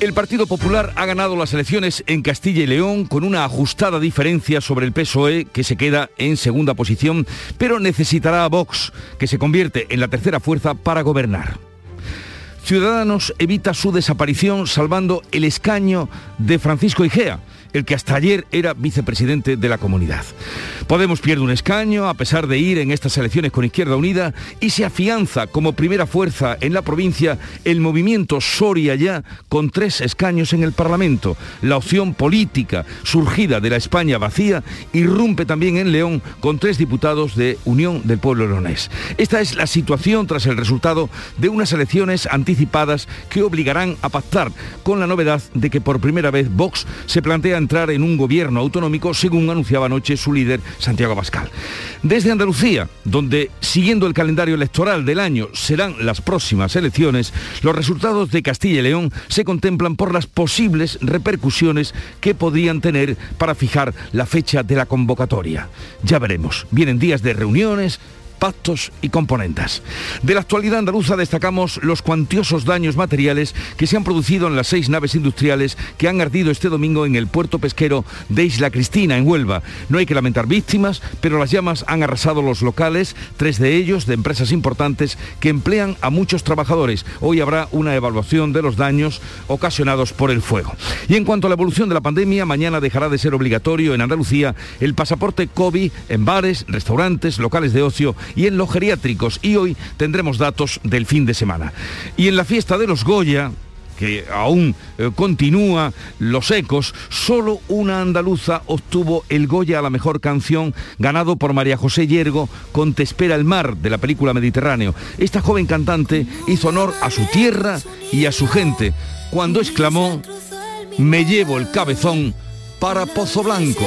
El Partido Popular ha ganado las elecciones en Castilla y León con una ajustada diferencia sobre el PSOE que se queda en segunda posición, pero necesitará a Vox, que se convierte en la tercera fuerza para gobernar. Ciudadanos evita su desaparición salvando el escaño de Francisco Igea el que hasta ayer era vicepresidente de la comunidad. Podemos pierde un escaño a pesar de ir en estas elecciones con Izquierda Unida y se afianza como primera fuerza en la provincia el movimiento Soria ya con tres escaños en el Parlamento. La opción política surgida de la España vacía irrumpe también en León con tres diputados de Unión del Pueblo Leonés. Esta es la situación tras el resultado de unas elecciones anticipadas que obligarán a pactar con la novedad de que por primera vez Vox se plantea entrar en un gobierno autonómico, según anunciaba anoche su líder, Santiago Pascal. Desde Andalucía, donde, siguiendo el calendario electoral del año, serán las próximas elecciones, los resultados de Castilla y León se contemplan por las posibles repercusiones que podrían tener para fijar la fecha de la convocatoria. Ya veremos. Vienen días de reuniones, pactos y componentes. De la actualidad andaluza destacamos los cuantiosos daños materiales que se han producido en las seis naves industriales que han ardido este domingo en el puerto pesquero de Isla Cristina, en Huelva. No hay que lamentar víctimas, pero las llamas han arrasado los locales, tres de ellos de empresas importantes que emplean a muchos trabajadores. Hoy habrá una evaluación de los daños ocasionados por el fuego. Y en cuanto a la evolución de la pandemia, mañana dejará de ser obligatorio en Andalucía el pasaporte COVID en bares, restaurantes, locales de ocio y en los geriátricos. Y hoy tendremos datos del fin de semana. Y en la fiesta de los Goya, que aún eh, continúa los ecos, solo una andaluza obtuvo el Goya a la mejor canción, ganado por María José Yergo con Te espera el mar, de la película Mediterráneo. Esta joven cantante hizo honor a su tierra y a su gente, cuando exclamó, me llevo el cabezón para Pozo Blanco.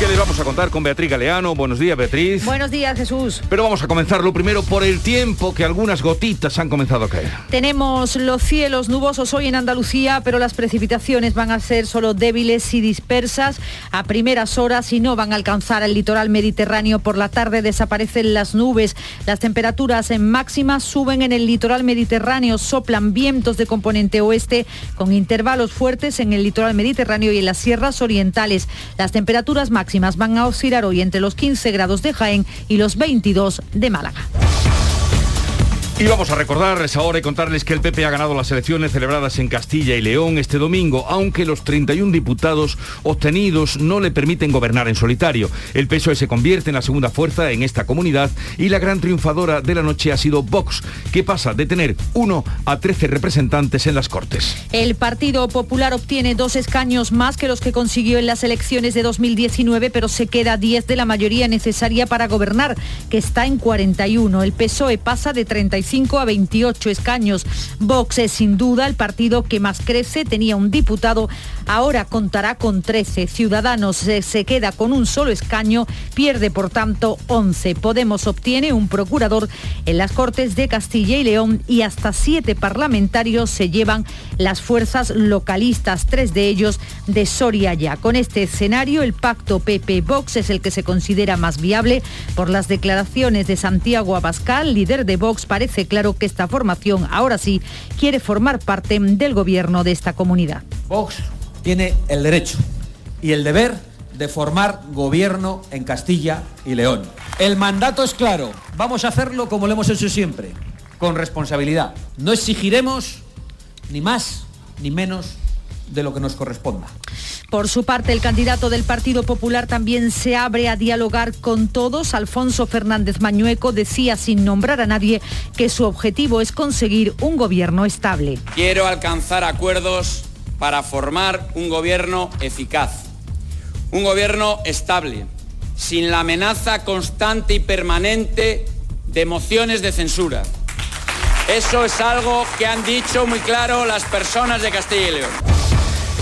¿Qué les vamos a contar con Beatriz Galeano? Buenos días, Beatriz. Buenos días, Jesús. Pero vamos a comenzar lo primero por el tiempo que algunas gotitas han comenzado a caer. Tenemos los cielos nubosos hoy en Andalucía, pero las precipitaciones van a ser solo débiles y dispersas a primeras horas y no van a alcanzar el litoral mediterráneo. Por la tarde desaparecen las nubes. Las temperaturas en máximas suben en el litoral mediterráneo. Soplan vientos de componente oeste con intervalos fuertes en el litoral mediterráneo y en las sierras orientales. Las temperaturas máximas máximas van a oscilar hoy entre los 15 grados de Jaén y los 22 de Málaga. Y vamos a recordar esa hora y contarles que el PP ha ganado las elecciones celebradas en Castilla y León este domingo, aunque los 31 diputados obtenidos no le permiten gobernar en solitario. El PSOE se convierte en la segunda fuerza en esta comunidad y la gran triunfadora de la noche ha sido Vox, que pasa de tener 1 a 13 representantes en las Cortes. El Partido Popular obtiene dos escaños más que los que consiguió en las elecciones de 2019, pero se queda 10 de la mayoría necesaria para gobernar, que está en 41. El PSOE pasa de 35 a 28 escaños. Vox es sin duda el partido que más crece, tenía un diputado, ahora contará con 13. Ciudadanos se queda con un solo escaño, pierde por tanto 11. Podemos obtiene un procurador en las Cortes de Castilla y León y hasta siete parlamentarios se llevan las fuerzas localistas, tres de ellos de Soria ya. Con este escenario, el pacto PP-Vox es el que se considera más viable por las declaraciones de Santiago Abascal, líder de Vox, parece claro que esta formación ahora sí quiere formar parte del gobierno de esta comunidad. Vox tiene el derecho y el deber de formar gobierno en Castilla y León. El mandato es claro, vamos a hacerlo como lo hemos hecho siempre, con responsabilidad. No exigiremos ni más ni menos de lo que nos corresponda. Por su parte, el candidato del Partido Popular también se abre a dialogar con todos. Alfonso Fernández Mañueco decía sin nombrar a nadie que su objetivo es conseguir un gobierno estable. Quiero alcanzar acuerdos para formar un gobierno eficaz, un gobierno estable, sin la amenaza constante y permanente de mociones de censura Eso es algo que han dicho muy claro las personas de Castilla y León.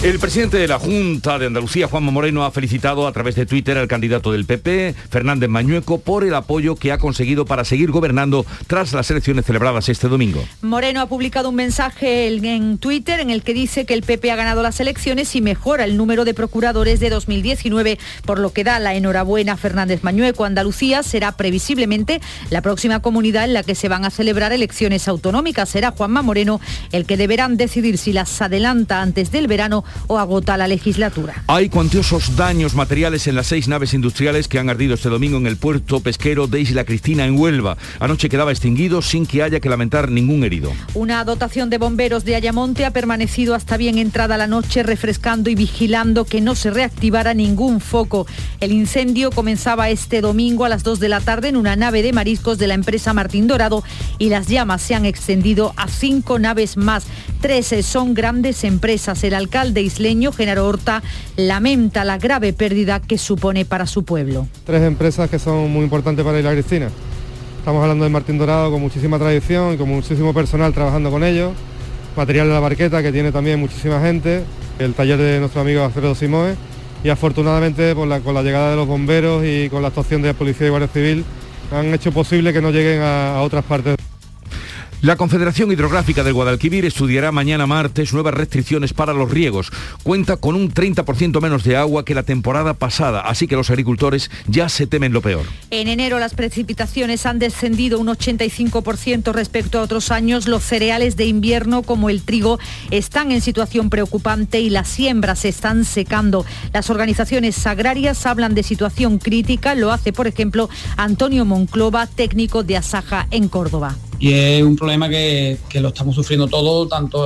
El presidente de la Junta de Andalucía, Juanma Moreno, ha felicitado a través de Twitter al candidato del PP, Fernández Mañueco, por el apoyo que ha conseguido para seguir gobernando tras las elecciones celebradas este domingo. Moreno ha publicado un mensaje en Twitter en el que dice que el PP ha ganado las elecciones y mejora el número de procuradores de 2019, por lo que da la enhorabuena a Fernández Mañueco. Andalucía será previsiblemente la próxima comunidad en la que se van a celebrar elecciones autonómicas. Será Juanma Moreno el que deberán decidir si las adelanta antes del verano o agota la legislatura. Hay cuantiosos daños materiales en las seis naves industriales que han ardido este domingo en el puerto pesquero de Isla Cristina en Huelva. Anoche quedaba extinguido sin que haya que lamentar ningún herido. Una dotación de bomberos de Ayamonte ha permanecido hasta bien entrada la noche refrescando y vigilando que no se reactivara ningún foco. El incendio comenzaba este domingo a las 2 de la tarde en una nave de mariscos de la empresa Martín Dorado y las llamas se han extendido a cinco naves más. Tres son grandes empresas. El alcalde isleño, Genaro Horta, lamenta la grave pérdida que supone para su pueblo. Tres empresas que son muy importantes para Isla Cristina. Estamos hablando de Martín Dorado con muchísima tradición y con muchísimo personal trabajando con ellos. Material de la barqueta que tiene también muchísima gente. El taller de nuestro amigo Alfredo Simoes. Y afortunadamente con la, llegada de los bomberos y con la actuación de la Policía y Guardia Civil han hecho posible que no lleguen a, a otras partes. La Confederación Hidrográfica del Guadalquivir estudiará mañana martes nuevas restricciones para los riegos. Cuenta con un 30% menos de agua que la temporada pasada, así que los agricultores ya se temen lo peor. En enero las precipitaciones han descendido un 85% respecto a otros años. Los cereales de invierno como el trigo están en situación preocupante y las siembras se están secando. Las organizaciones agrarias hablan de situación crítica. Lo hace, por ejemplo, Antonio Monclova, técnico de Asaja en Córdoba y es un problema que, lo estamos sufriendo todo, tanto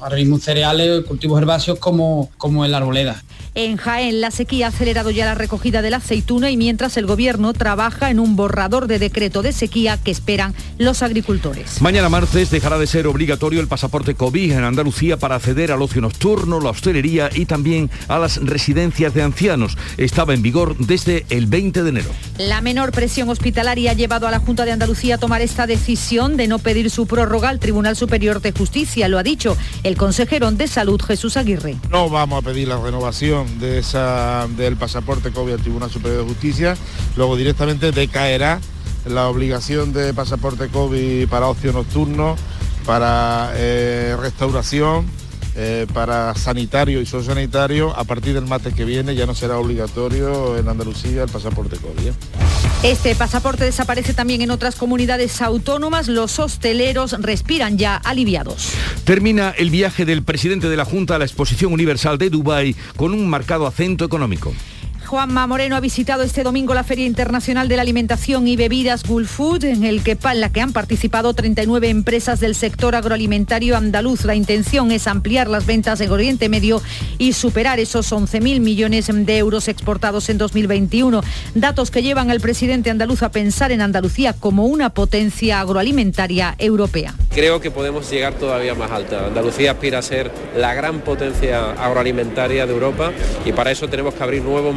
ahora mismo en cereales, cultivos herbáceos como, como en la arboleda. En Jaén, la sequía ha acelerado ya la recogida de la aceituna y mientras el gobierno trabaja en un borrador de decreto de sequía que esperan los agricultores. Mañana martes dejará de ser obligatorio el pasaporte COVID en Andalucía para acceder al ocio nocturno, la hostelería y también a las residencias de ancianos. Estaba en vigor desde el 20 de enero. La menor presión hospitalaria ha llevado a la Junta de Andalucía a tomar esta decisión de no pedir su prórroga al Tribunal Superior de Justicia. Lo ha dicho el consejero de Salud Jesús Aguirre. No vamos a pedir la renovación de esa, del pasaporte COVID al Tribunal Superior de Justicia, luego directamente decaerá la obligación de pasaporte COVID para ocio nocturno, para eh, restauración, eh, para sanitario y sociosanitario, a partir del martes que viene ya no será obligatorio en Andalucía el pasaporte COVID. ¿eh? Este pasaporte desaparece también en otras comunidades autónomas. Los hosteleros respiran ya aliviados. Termina el viaje del presidente de la Junta a la Exposición Universal de Dubái con un marcado acento económico. Juanma Moreno ha visitado este domingo la Feria Internacional de la Alimentación y Bebidas Gulf Food, en, el que, en la que han participado 39 empresas del sector agroalimentario andaluz. La intención es ampliar las ventas en Oriente Medio y superar esos 11.000 millones de euros exportados en 2021. Datos que llevan al presidente andaluz a pensar en Andalucía como una potencia agroalimentaria europea. Creo que podemos llegar todavía más alta. Andalucía aspira a ser la gran potencia agroalimentaria de Europa y para eso tenemos que abrir nuevos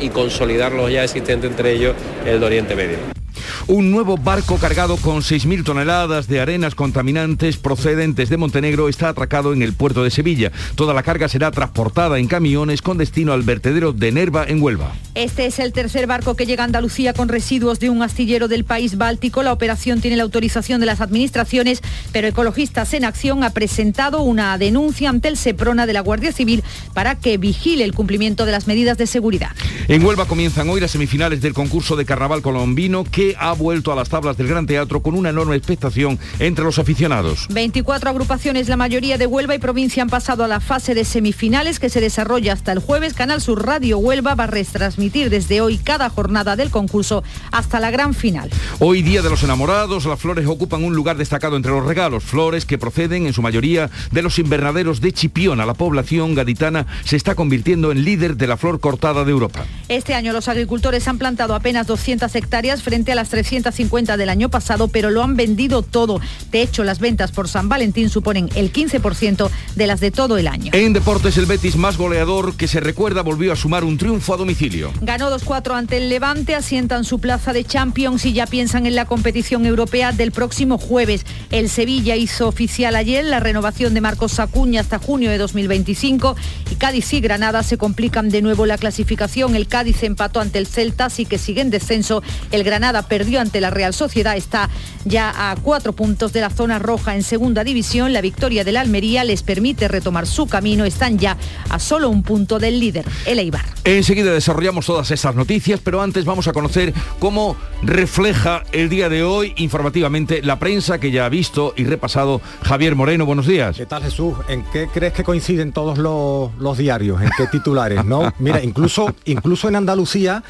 y consolidar los ya existentes, entre ellos el de Oriente Medio. Un nuevo barco cargado con 6.000 toneladas de arenas contaminantes procedentes de Montenegro está atracado en el puerto de Sevilla. Toda la carga será transportada en camiones con destino al vertedero de Nerva en Huelva. Este es el tercer barco que llega a Andalucía con residuos de un astillero del país báltico. La operación tiene la autorización de las administraciones, pero Ecologistas en Acción ha presentado una denuncia ante el SEPRONA de la Guardia Civil para que vigile el cumplimiento de las medidas de seguridad. En Huelva comienzan hoy las semifinales del concurso de carnaval colombino que ha vuelto a las tablas del Gran Teatro con una enorme expectación entre los aficionados. 24 agrupaciones, la mayoría de Huelva y provincia han pasado a la fase de semifinales que se desarrolla hasta el jueves. Canal Sur Radio Huelva va a retransmitir desde hoy cada jornada del concurso hasta la gran final. Hoy día de los enamorados, las flores ocupan un lugar destacado entre los regalos, flores que proceden en su mayoría de los invernaderos de Chipiona. La población gaditana se está convirtiendo en líder de la flor cortada de Europa. Este año los agricultores han plantado apenas 200 hectáreas frente a las 3 350 del año pasado, pero lo han vendido todo. De hecho, las ventas por San Valentín suponen el 15% de las de todo el año. En deportes, el Betis más goleador que se recuerda volvió a sumar un triunfo a domicilio. Ganó 2-4 ante el Levante, asientan su plaza de Champions y ya piensan en la competición europea del próximo jueves. El Sevilla hizo oficial ayer la renovación de Marcos Sacuña hasta junio de 2025 y Cádiz y Granada se complican de nuevo la clasificación. El Cádiz empató ante el Celta, así que sigue en descenso. El Granada perdió ante la Real Sociedad, está ya a cuatro puntos de la zona roja en segunda división. La victoria del Almería les permite retomar su camino. Están ya a solo un punto del líder, el Eibar. Enseguida desarrollamos todas estas noticias, pero antes vamos a conocer cómo refleja el día de hoy informativamente la prensa que ya ha visto y repasado Javier Moreno. Buenos días. ¿Qué tal Jesús? ¿En qué crees que coinciden todos los, los diarios? ¿En qué titulares? ¿no? Mira, incluso, incluso en Andalucía,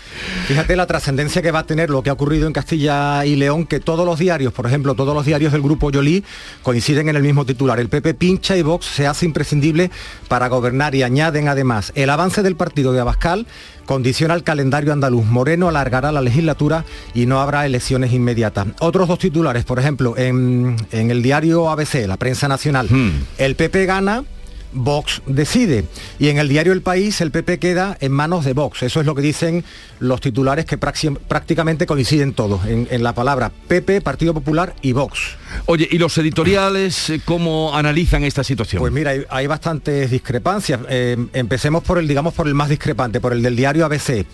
fíjate la trascendencia que va a tener lo que ha ocurrido en Castilla y León, que todos los diarios, por ejemplo, todos los diarios del grupo Yolí coinciden en el mismo titular. El PP pincha y Vox se hace imprescindible para gobernar y añaden además el avance del partido de Abascal condiciona el calendario andaluz. Moreno alargará la legislatura y no habrá elecciones inmediatas. Otros dos titulares, por ejemplo, en, en el diario ABC, la prensa nacional, el PP gana Vox decide. Y en el diario El País el PP queda en manos de Vox. Eso es lo que dicen los titulares que prácticamente coinciden todos en, en la palabra PP, Partido Popular y Vox. Oye, ¿y los editoriales eh, cómo analizan esta situación? Pues mira, hay, hay bastantes discrepancias. Eh, empecemos por el, digamos, por el más discrepante, por el del diario ABC.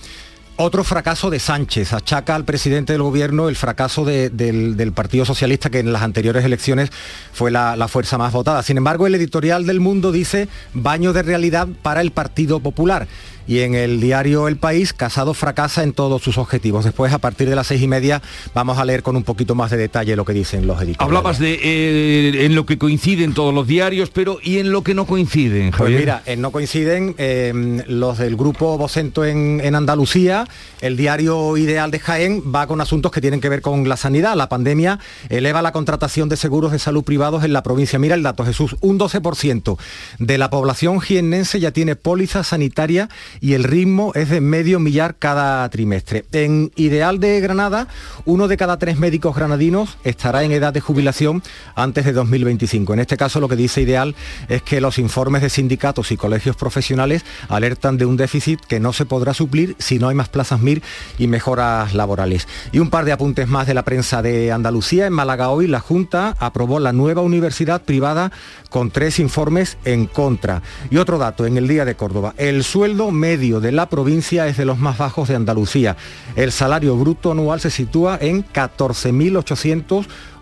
Otro fracaso de Sánchez. Achaca al presidente del gobierno el fracaso de- del, del Partido Socialista, que en las anteriores elecciones fue la, la fuerza más votada. Sin embargo, el editorial del Mundo dice baño de realidad para el Partido Popular. Y en el diario El País, Casado fracasa en todos sus objetivos. Después, a partir de las seis y media, vamos a leer con un poquito más de detalle lo que dicen los editoriales. Hablabas de eh, en lo que coinciden todos los diarios, pero ¿y en lo que no coinciden, Pues Javier? mira, eh, no coinciden eh, los del grupo Vocento en, en Andalucía, el diario Ideal de Jaén va con asuntos que tienen que ver con la sanidad. La pandemia eleva la contratación de seguros de salud privados en la provincia. Mira el dato, Jesús, un 12% de la población jiennense ya tiene póliza sanitaria y el ritmo es de medio millar cada trimestre. En Ideal de Granada, uno de cada tres médicos granadinos estará en edad de jubilación antes de 2025. En este caso, lo que dice Ideal es que los informes de sindicatos y colegios profesionales alertan de un déficit que no se podrá suplir si no hay más plazas MIR y mejoras laborales. Y un par de apuntes más de la prensa de Andalucía. En Málaga hoy la Junta aprobó la nueva universidad privada con tres informes en contra. Y otro dato, en el Día de Córdoba, el sueldo medio de la provincia es de los más bajos de Andalucía. El salario bruto anual se sitúa en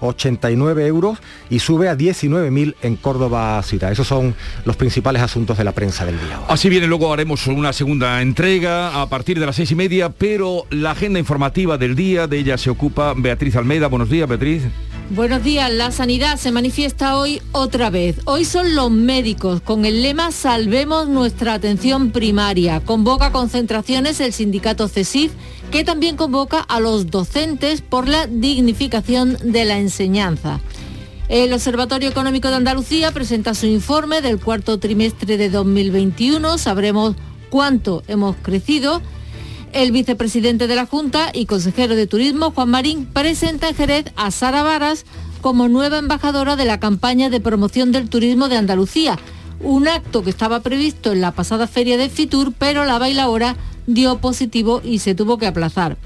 14.889 euros y sube a 19.000 en Córdoba ciudad. Esos son los principales asuntos de la prensa del día. Así viene, luego haremos una segunda entrega a partir de las seis y media, pero la agenda informativa del día, de ella se ocupa Beatriz Almeida. Buenos días, Beatriz. Buenos días, la sanidad se manifiesta hoy otra vez. Hoy son los médicos con el lema Salvemos nuestra atención primaria. Convoca concentraciones el sindicato CESIF que también convoca a los docentes por la dignificación de la enseñanza. El Observatorio Económico de Andalucía presenta su informe del cuarto trimestre de 2021. Sabremos cuánto hemos crecido. El vicepresidente de la Junta y consejero de Turismo, Juan Marín, presenta en Jerez a Sara Varas como nueva embajadora de la campaña de promoción del turismo de Andalucía, un acto que estaba previsto en la pasada feria de Fitur, pero la bailaora dio positivo y se tuvo que aplazar.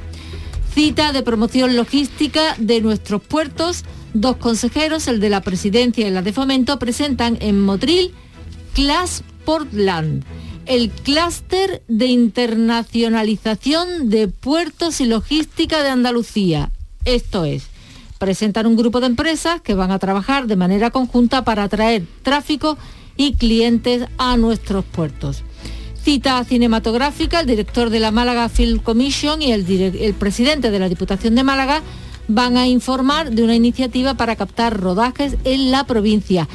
Cita de promoción logística de nuestros puertos. Dos consejeros, el de la presidencia y la de fomento, presentan en Motril Class Portland, el clúster de internacionalización de puertos y logística de Andalucía. Esto es, presentan un grupo de empresas que van a trabajar de manera conjunta para atraer tráfico y clientes a nuestros puertos. Cita cinematográfica, el director de la Málaga Film Commission y el presidente de la Diputación de Málaga van a informar de una iniciativa para captar rodajes en la provincia.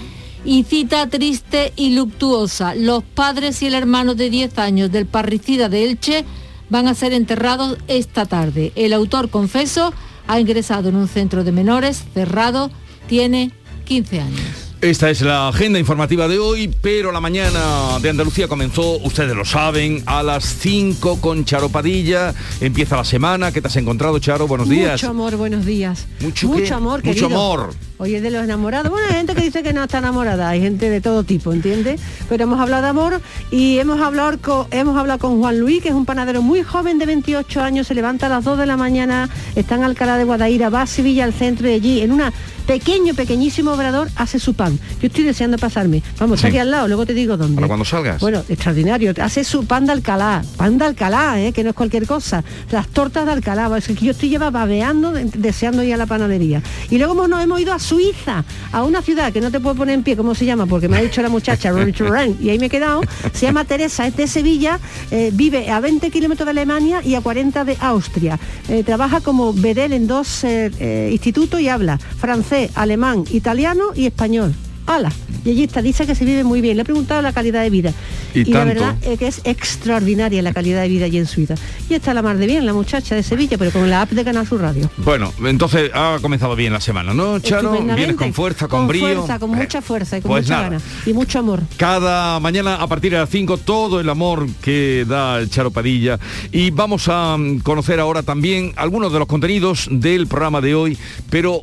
Y cita triste y luctuosa, los padres y el hermano de 10 años del parricida de Elche van a ser enterrados esta tarde. El autor, confeso, ha ingresado en un centro de menores cerrado, tiene 15 años. Esta es la agenda informativa de hoy, pero la mañana de Andalucía comenzó, ustedes lo saben, a las 5 con Charo Padilla. Empieza la semana. ¿Qué te has encontrado, Charo? Buenos días. Mucho amor, buenos días. Mucho, Mucho amor, Mucho querido. amor. Hoy es de los enamorados. Bueno, hay gente que dice que no está enamorada, hay gente de todo tipo, ¿entiendes? Pero hemos hablado de amor y hemos hablado con, hemos hablado con Juan Luis, que es un panadero muy joven de 28 años, se levanta a las 2 de la mañana, está en Alcalá de Guadaira, va a Sevilla al centro y allí, en una pequeño, pequeñísimo obrador, hace su pan. Yo estoy deseando pasarme. Vamos, Sí. aquí al lado, luego te digo dónde. Para cuando salgas. Bueno, extraordinario. Hace su pan de Alcalá, pan de Alcalá, ¿eh? que no es cualquier cosa. Las tortas de Alcalá, es que yo estoy lleva babeando, de- deseando ir a la panadería. Y luego nos hemos ido a Suiza, a una ciudad que no te puedo poner en pie, ¿cómo se llama? Porque me ha dicho la muchacha, y ahí me he quedado. Se llama Teresa, es de Sevilla, eh, vive a 20 kilómetros de Alemania y a 40 de Austria. Eh, trabaja como bedel en dos eh, institutos y habla francés, alemán, italiano y español. ¡Hala! Y allí está, dice que se vive muy bien. Le he preguntado la calidad de vida. Y la verdad es que es extraordinaria la calidad de vida allí en Suiza. Y está la mar de bien, la muchacha de Sevilla, pero con la app de Canal Sur Radio. Bueno, entonces ha comenzado bien la semana, ¿no, Charo? Vienes con fuerza, con, brío. fuerza, con Eh, mucha fuerza y con pues mucha ganas. Y mucho amor. Cada mañana a partir de las 5 todo el amor que da el Charo Padilla y vamos a mm, conocer ahora también algunos de los contenidos del programa de hoy, pero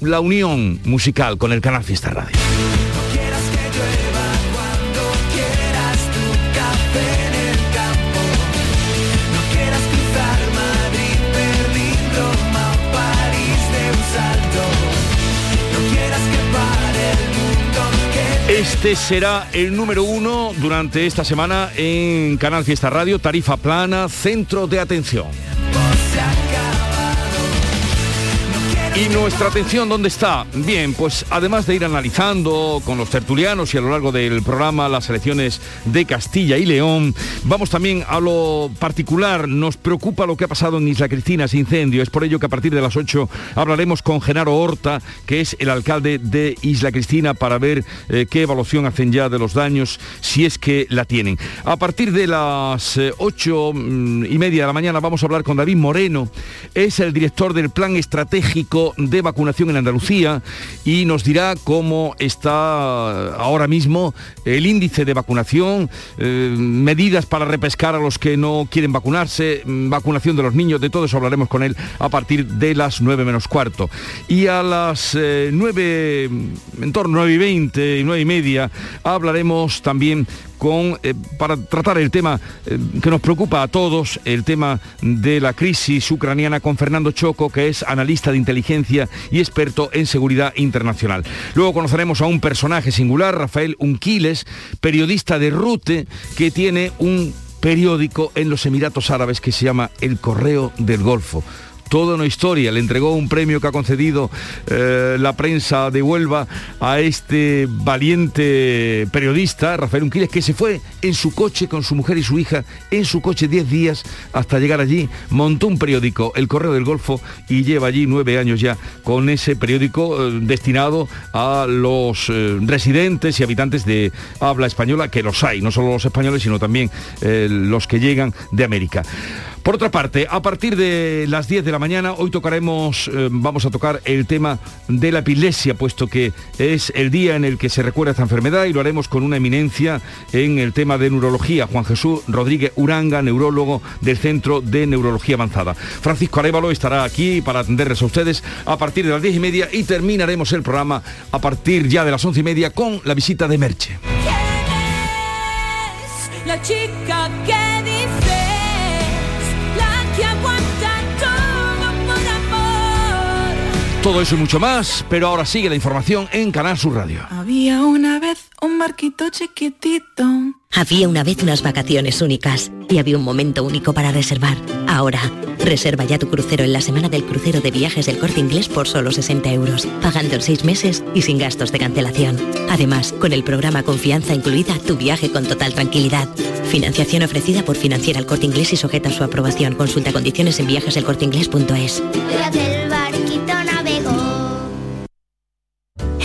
la unión musical con el canal Fiesta Radio. Este será el número uno durante esta semana en Canal Fiesta Radio, tarifa plana, centro de atención. ¿Y nuestra atención dónde está? Bien, pues además de ir analizando con los tertulianos y a lo largo del programa las elecciones de Castilla y León, vamos también a lo particular. Nos preocupa lo que ha pasado en Isla Cristina, ese incendio. Es por ello que a partir de las 8 hablaremos con Genaro Horta, que es el alcalde de Isla Cristina, para ver eh, qué evaluación hacen ya de los daños, si es que la tienen. A partir de las eh, ocho mm, y media de la mañana vamos a hablar con David Moreno, es el director del Plan Estratégico de Vacunación en Andalucía y nos dirá cómo está ahora mismo el índice de vacunación, eh, medidas para repescar a los que no quieren vacunarse, mm, vacunación de los niños, de todo eso hablaremos con él a partir de las 9 menos cuarto. Y a las eh, 9, en torno a 9 y 20 y 9 y media, hablaremos también con, eh, para tratar el tema eh, que nos preocupa a todos, el tema de la crisis ucraniana con Fernando Choco, que es analista de inteligencia y experto en seguridad internacional. Luego conoceremos a un personaje singular, Rafael Unquiles, periodista de Rute, que tiene un periódico en los Emiratos Árabes que se llama El Correo del Golfo toda una historia. Le entregó un premio que ha concedido eh, la prensa de Huelva a este valiente periodista, Rafael Unquiles, que se fue en su coche con su mujer y su hija, en su coche 10 días hasta llegar allí, montó un periódico, El Correo del Golfo, y lleva allí nueve años ya con ese periódico eh, destinado a los eh, residentes y habitantes de habla española, que los hay, no solo los españoles, sino también los que llegan de América. Por otra parte, a partir de las 10 de la mañana, hoy tocaremos, eh, vamos a tocar el tema de la epilepsia, puesto que es el día en el que se recuerda esta enfermedad y lo haremos con una eminencia en el tema de neurología, Juan Jesús Rodríguez Uranga, neurólogo del Centro de Neurología Avanzada. Francisco Arevalo estará aquí para atenderles a ustedes a partir de las 10 y media y terminaremos el programa a partir ya de las 11 y media con la visita de Merche. Todo eso y mucho más, pero ahora sigue la información en Canal Sur Radio. Había una vez un barquito chiquitito. Había una vez unas vacaciones únicas y había un momento único para reservar. Ahora, reserva ya tu crucero en la semana del crucero de viajes del corte inglés por solo 60 euros, pagando en seis meses y sin gastos de cancelación. Además, con el programa Confianza incluida, tu viaje con total tranquilidad. Financiación ofrecida por Financiera el Corte Inglés y sujeta a su aprobación. Consulta condiciones en viajeselcorteinglés.es.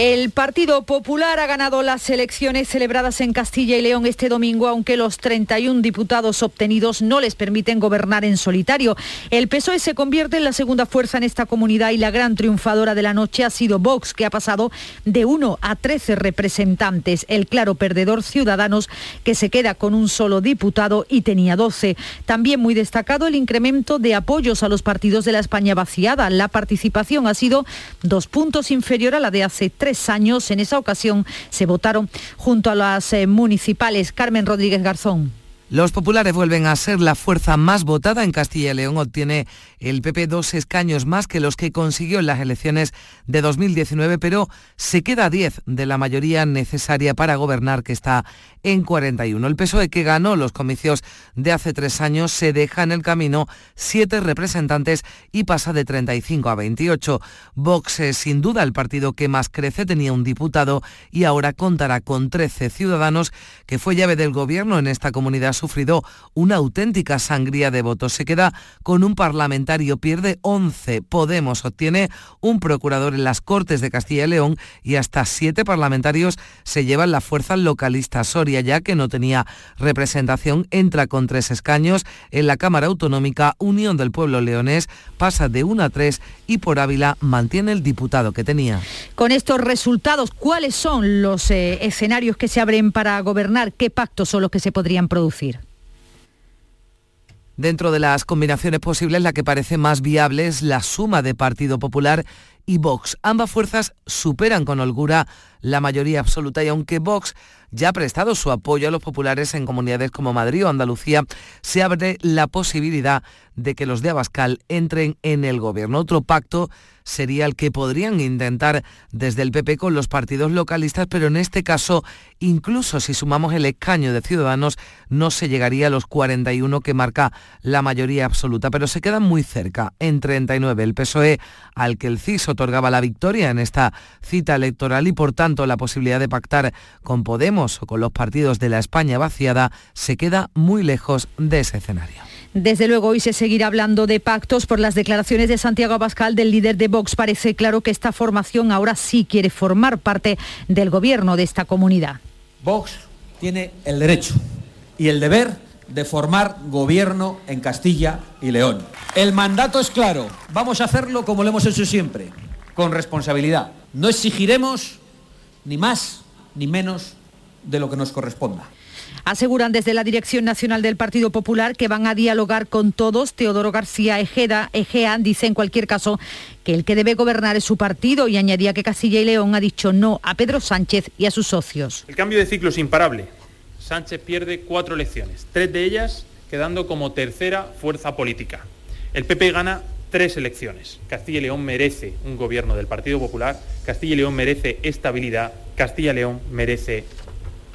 El Partido Popular ha ganado las elecciones celebradas en Castilla y León este domingo, aunque los 31 diputados obtenidos no les permiten gobernar en solitario. El PSOE se convierte en la segunda fuerza en esta comunidad y la gran triunfadora de la noche ha sido Vox, que ha pasado de 1 a 13 representantes. El claro perdedor Ciudadanos, que se queda con un solo diputado y tenía 12. También muy destacado el incremento de apoyos a los partidos de la España vaciada. La participación ha sido dos puntos inferior a la de hace tres años. En esa ocasión se votaron junto a las eh, municipales. Carmen Rodríguez Garzón. Los populares vuelven a ser la fuerza más votada en Castilla y León. Obtiene el PP dos escaños más que los que consiguió en las elecciones de 2019, pero se queda a 10 de la mayoría necesaria para gobernar, que está en 41. El PSOE que ganó los comicios de hace tres años se deja en el camino siete representantes y pasa de 35 a 28. Vox es sin duda el partido que más crece, tenía un diputado y ahora contará con 13 ciudadanos, que fue llave del gobierno en esta comunidad sufrido una auténtica sangría de votos. Se queda con un parlamentario, pierde 11. Podemos obtiene un procurador en las Cortes de Castilla y León y hasta siete parlamentarios se llevan la fuerza localista. Soria, ya que no tenía representación, entra con tres escaños. En la Cámara Autonómica, Unión del Pueblo Leonés pasa de 1 a 3 y por Ávila mantiene el diputado que tenía. Con estos resultados, ¿cuáles son los eh, escenarios que se abren para gobernar? ¿Qué pactos son los que se podrían producir? Dentro de las combinaciones posibles, la que parece más viable es la suma de Partido Popular y Vox. Ambas fuerzas superan con holgura la mayoría absoluta y aunque Vox ya ha prestado su apoyo a los populares en comunidades como Madrid o Andalucía, se abre la posibilidad de que los de Abascal entren en el gobierno. Otro pacto sería el que podrían intentar desde el PP con los partidos localistas, pero en este caso, incluso si sumamos el escaño de Ciudadanos, no se llegaría a los 41 que marca la mayoría absoluta, pero se quedan muy cerca, en 39. El PSOE, al que el CIS otorgaba la victoria en esta cita electoral y por tanto la posibilidad de pactar con Podemos o con los partidos de la España vaciada, se queda muy lejos de ese escenario. Desde luego hoy se seguirá hablando de pactos por las declaraciones de Santiago Abascal del líder de Vox. Parece claro que esta formación ahora sí quiere formar parte del gobierno de esta comunidad. Vox tiene el derecho y el deber de formar gobierno en Castilla y León. El mandato es claro, vamos a hacerlo como lo hemos hecho siempre, con responsabilidad. No exigiremos ni más ni menos de lo que nos corresponda. Aseguran desde la Dirección Nacional del Partido Popular que van a dialogar con todos. Teodoro García Ejeda, Egea dice en cualquier caso que el que debe gobernar es su partido y añadía que Castilla y León ha dicho no a Pedro Sánchez y a sus socios. El cambio de ciclo es imparable. Sánchez pierde cuatro elecciones, tres de ellas quedando como tercera fuerza política. El PP gana tres elecciones. Castilla y León merece un gobierno del Partido Popular, Castilla y León merece estabilidad, Castilla y León merece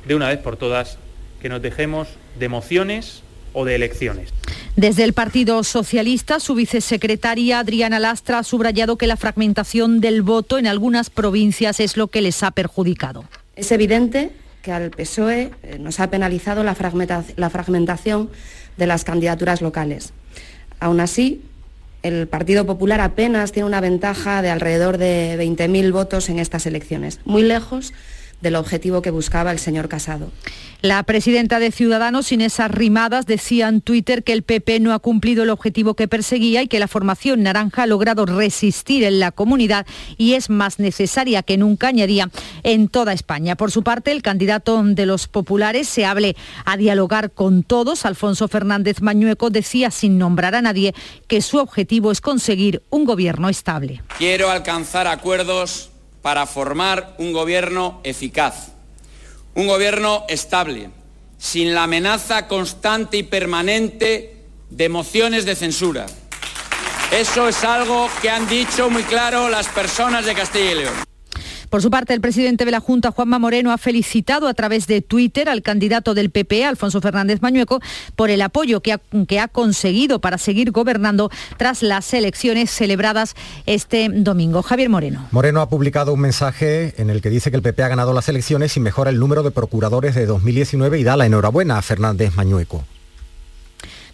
de una vez por todas que nos dejemos de emociones o de elecciones. Desde el Partido Socialista, su vicesecretaria Adriana Lastra ha subrayado que la fragmentación del voto en algunas provincias es lo que les ha perjudicado. Es evidente que al PSOE eh, nos ha penalizado la, fragmenta- la fragmentación de las candidaturas locales. Aún así, el Partido Popular apenas tiene una ventaja de alrededor de 20.000 votos en estas elecciones, muy lejos del objetivo que buscaba el señor Casado. La presidenta de Ciudadanos, Inés Arrimadas, decía en Twitter que el PP no ha cumplido el objetivo que perseguía y que la formación naranja ha logrado resistir en la comunidad y es más necesaria que nunca, añadía, en toda España. Por su parte, el candidato de los populares se hable a dialogar con todos. Alfonso Fernández Mañueco decía, sin nombrar a nadie, que su objetivo es conseguir un gobierno estable. Quiero alcanzar acuerdos para formar un gobierno eficaz, un gobierno estable, sin la amenaza constante y permanente de mociones de censura. Eso es algo que han dicho muy claro las personas de Castilla y León. Por su parte, el presidente de la Junta, Juanma Moreno, ha felicitado a través de Twitter al candidato del PP, Alfonso Fernández Mañueco, por el apoyo que ha, conseguido para seguir gobernando tras las elecciones celebradas este domingo. Javier Moreno. Moreno ha publicado un mensaje en el que dice que el PP ha ganado las elecciones y mejora el número de procuradores de 2019 y da la enhorabuena a Fernández Mañueco.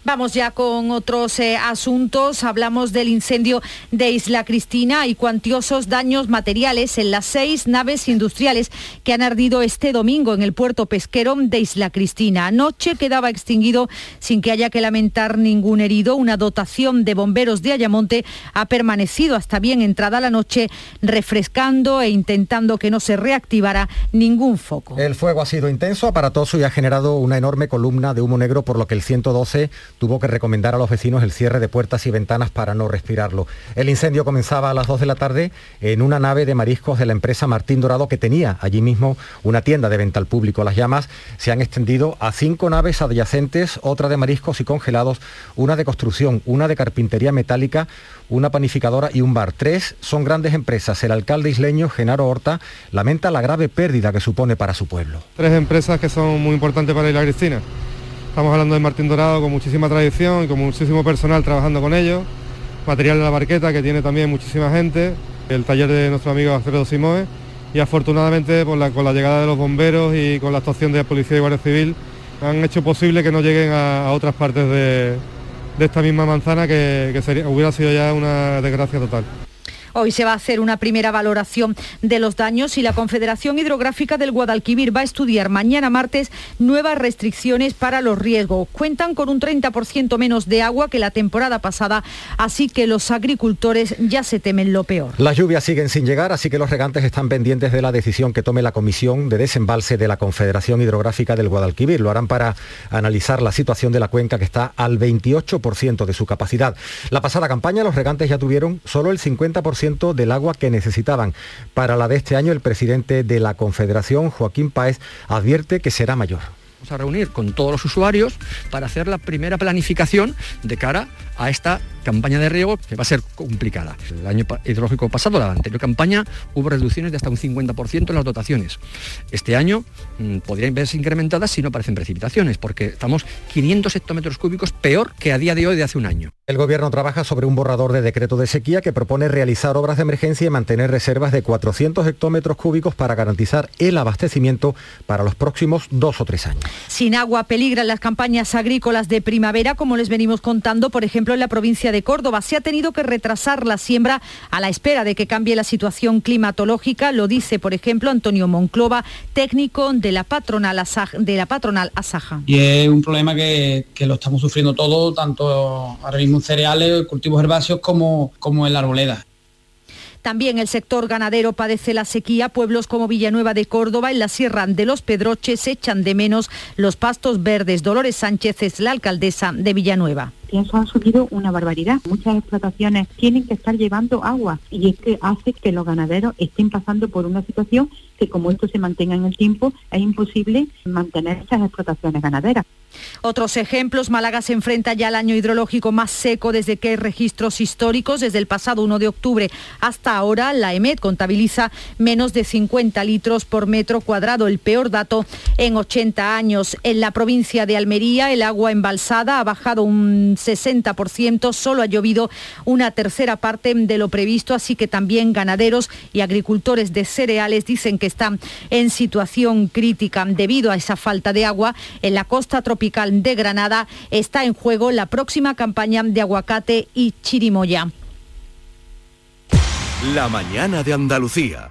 Vamos ya con otros eh, asuntos. Hablamos del incendio de Isla Cristina y cuantiosos daños materiales en las seis naves industriales que han ardido este domingo en el puerto pesquero de Isla Cristina. Anoche quedaba extinguido sin que haya que lamentar ningún herido. Una dotación de bomberos de Ayamonte ha permanecido hasta bien entrada la noche refrescando e intentando que no se reactivara ningún foco. El fuego ha sido intenso, aparatoso y ha generado una enorme columna de humo negro por lo que el 112 tuvo que recomendar a los vecinos el cierre de puertas y ventanas para no respirarlo. El incendio comenzaba a las 2 de la tarde en una nave de mariscos de la empresa Martín Dorado que tenía allí mismo una tienda de venta al público. Las llamas se han extendido a cinco naves adyacentes, otra de mariscos y congelados, una de construcción, una de carpintería metálica, una panificadora y un bar. Tres son grandes empresas. El alcalde isleño, Genaro Horta, lamenta la grave pérdida que supone para su pueblo. Tres empresas que son muy importantes para Isla Cristina. Estamos hablando de Martín Dorado con muchísima tradición y con muchísimo personal trabajando con ellos. Material de la barqueta que tiene también muchísima gente. El taller de nuestro amigo Alfredo Simoe. Y afortunadamente con la llegada de los bomberos y con la actuación de la Policía y Guardia Civil han hecho posible que no lleguen a, otras partes de, esta misma manzana que, hubiera sido ya una desgracia total. Hoy se va a hacer una primera valoración de los daños y la Confederación Hidrográfica del Guadalquivir va a estudiar mañana martes nuevas restricciones para los riesgos. Cuentan con un 30% menos de agua que la temporada pasada, así que los agricultores ya se temen lo peor. Las lluvias siguen sin llegar, así que los regantes están pendientes de la decisión que tome la Comisión de Desembalse de la Confederación Hidrográfica del Guadalquivir. Lo harán para analizar la situación de la cuenca que está al 28% de su capacidad. La pasada campaña los regantes ya tuvieron solo el 50% del agua que necesitaban. Para la de este año, el presidente de la Confederación, Joaquín Páez, advierte que será mayor. Vamos a reunir con todos los usuarios para hacer la primera planificación de cara a esta campaña de riego que va a ser complicada. El año hidrológico pasado, la anterior campaña, hubo reducciones de hasta un 50% en las dotaciones. Este año mmm, podrían verse incrementadas si no aparecen precipitaciones, porque estamos 500 hectómetros cúbicos peor que a día de hoy de hace un año. El Gobierno trabaja sobre un borrador de decreto de sequía que propone realizar obras de emergencia y mantener reservas de 400 hectómetros cúbicos para garantizar el abastecimiento para los próximos dos o tres años. Sin agua peligran las campañas agrícolas de primavera, como les venimos contando, por ejemplo, en la provincia de Córdoba. Se ha tenido que retrasar la siembra a la espera de que cambie la situación climatológica. Lo dice, por ejemplo, Antonio Monclova, técnico de la patronal, de la patronal Asaja. Y es un problema que, que lo estamos sufriendo todo, tanto ahora mismo cereales, cultivos herbáceos como, como en la arboleda. También el sector ganadero padece la sequía. Pueblos como Villanueva de Córdoba, en la Sierra de los Pedroches, echan de menos los pastos verdes. Dolores Sánchez es la alcaldesa de Villanueva eso ha subido una barbaridad. Muchas explotaciones tienen que estar llevando agua y es que hace que los ganaderos estén pasando por una situación que como esto se mantenga en el tiempo es imposible mantener esas explotaciones ganaderas. Otros ejemplos, Málaga se enfrenta ya al año hidrológico más seco desde que hay registros históricos. Desde el pasado 1 de octubre hasta ahora, la EMED contabiliza menos de 50 litros por metro cuadrado, el peor dato en 80 años. En la provincia de Almería, el agua embalsada ha bajado un 60%, solo ha llovido una tercera parte de lo previsto, así que también ganaderos y agricultores de cereales dicen que están en situación crítica debido a esa falta de agua en la costa tropical de Granada está en juego la próxima campaña de aguacate y chirimoya. La mañana de Andalucía.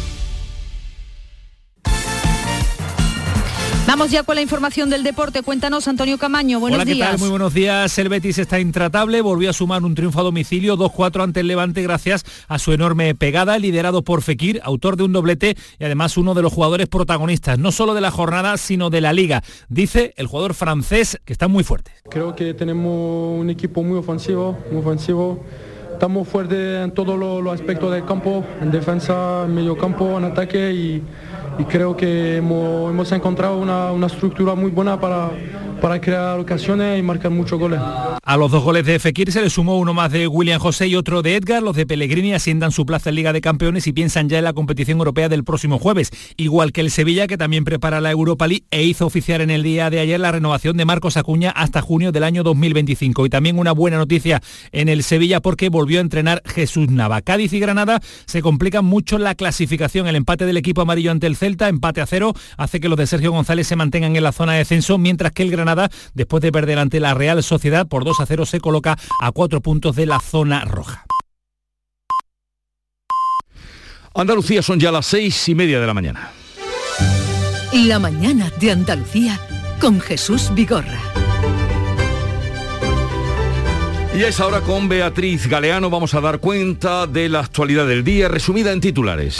Vamos ya con la información del deporte. Cuéntanos, Antonio Camaño. Buenos Hola, ¿qué días. tal? Muy buenos días. El Betis está intratable, volvió a sumar un triunfo a domicilio 2-4 ante el Levante gracias a su enorme pegada, liderado por Fekir, autor de un doblete y además uno de los jugadores protagonistas, no solo de la jornada, sino de la liga. Dice el jugador francés que está muy fuerte. Creo que tenemos un equipo muy ofensivo, muy ofensivo. Estamos fuertes en todos los, los aspectos del campo, en defensa, en medio campo, en ataque y, y creo que hemos, encontrado una, una estructura muy buena para, para crear ocasiones y marcar muchos goles. A los dos goles de Fekir se le sumó uno más de William José y otro de Edgar. Los de Pellegrini asientan su plaza en Liga de Campeones y piensan ya en la competición europea del próximo jueves. Igual que el Sevilla, que también prepara la Europa League e hizo oficiar en el día de ayer la renovación de Marcos Acuña hasta junio del año 2025. Y también una buena noticia en el Sevilla porque volvió a entrenar Jesús Nava. Cádiz y Granada se complican mucho la clasificación. El empate del equipo amarillo ante el Celta, empate a cero, hace que los de Sergio González se mantengan en la zona de descenso, mientras que el Granada, después de perder ante la Real Sociedad por 2 a 0, se coloca a cuatro puntos de la zona roja. Andalucía son ya las seis y media de la mañana. La mañana de Andalucía con Jesús Vigorra. Y a esa hora con Beatriz Galeano vamos a dar cuenta de la actualidad del día resumida en titulares.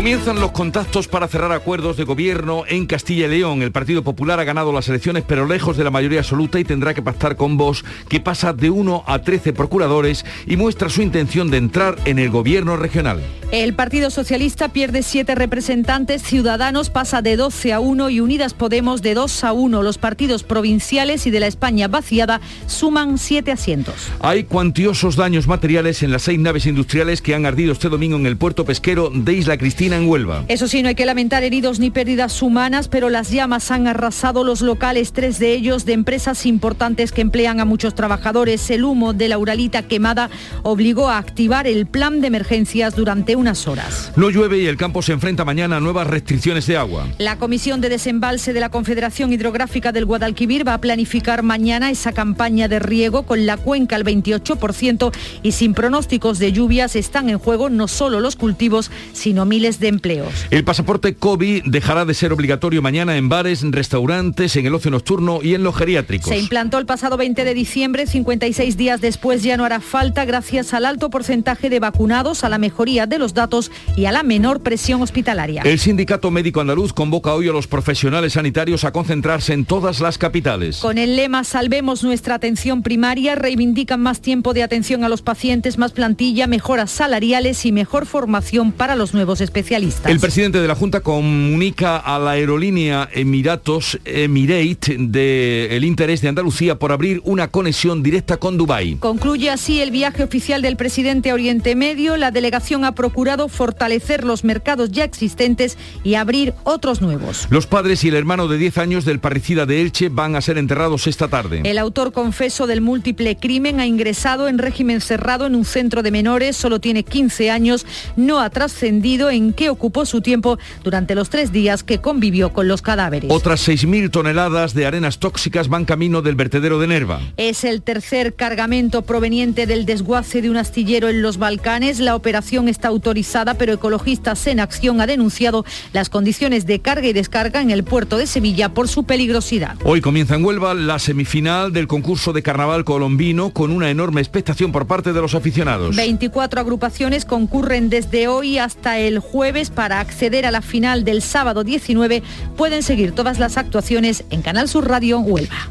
Comienzan los contactos para cerrar acuerdos de gobierno en Castilla y León. El Partido Popular ha ganado las elecciones pero lejos de la mayoría absoluta y tendrá que pactar con Vox, que pasa de 1 a 13 procuradores y muestra su intención de entrar en el gobierno regional. El Partido Socialista pierde siete representantes, Ciudadanos pasa de 12 a 1 y Unidas Podemos de 2 a 1. Los partidos provinciales y de la España vaciada suman siete asientos. Hay cuantiosos daños materiales en las seis naves industriales que han ardido este domingo en el puerto pesquero de Isla Cristina en Huelva. Eso sí, no hay que lamentar heridos ni pérdidas humanas, pero las llamas han arrasado los locales, tres de ellos de empresas importantes que emplean a muchos trabajadores. El humo de la Uralita quemada obligó a activar el plan de emergencias durante unas horas. No llueve y el campo se enfrenta mañana a nuevas restricciones de agua. La Comisión de Desembalse de la Confederación Hidrográfica del Guadalquivir va a planificar mañana esa campaña de riego con la cuenca al 28% y sin pronósticos de lluvias están en juego no solo los cultivos, sino miles de empleos. El pasaporte COVID dejará de ser obligatorio mañana en bares, restaurantes, en el ocio nocturno y en los geriátricos. Se implantó el pasado 20 de diciembre, 56 días después ya no hará falta gracias al alto porcentaje de vacunados, a la mejoría de los datos y a la menor presión hospitalaria. El Sindicato Médico Andaluz convoca hoy a los profesionales sanitarios a concentrarse en todas las capitales. Con el lema Salvemos nuestra atención primaria, reivindican más tiempo de atención a los pacientes, más plantilla, mejoras salariales y mejor formación para los nuevos especialistas. El presidente de la Junta comunica a la aerolínea Emiratos Emirate del interés de Andalucía por abrir una conexión directa con Dubái. Concluye así el viaje oficial del presidente a Oriente Medio. La delegación ha procurado fortalecer los mercados ya existentes y abrir otros nuevos. Los padres y el hermano de 10 años del parricida de Elche van a ser enterrados esta tarde. El autor confeso del múltiple crimen ha ingresado en régimen cerrado en un centro de menores, solo tiene 15 años, no ha trascendido en qué ocupó su tiempo durante los tres días que convivió con los cadáveres. Otras 6.000 toneladas de arenas tóxicas van camino del vertedero de Nerva. Es el tercer cargamento proveniente del desguace de un astillero en los Balcanes. La operación está autorizada, pero Ecologistas en Acción ha denunciado las condiciones de carga y descarga en el puerto de Sevilla por su peligrosidad. Hoy comienza en Huelva la semifinal del concurso de carnaval colombino con una enorme expectación por parte de los aficionados. 24 agrupaciones concurren desde hoy hasta el jueves para acceder a la final del sábado 19. Pueden seguir todas las actuaciones en Canal Sur Radio Huelva.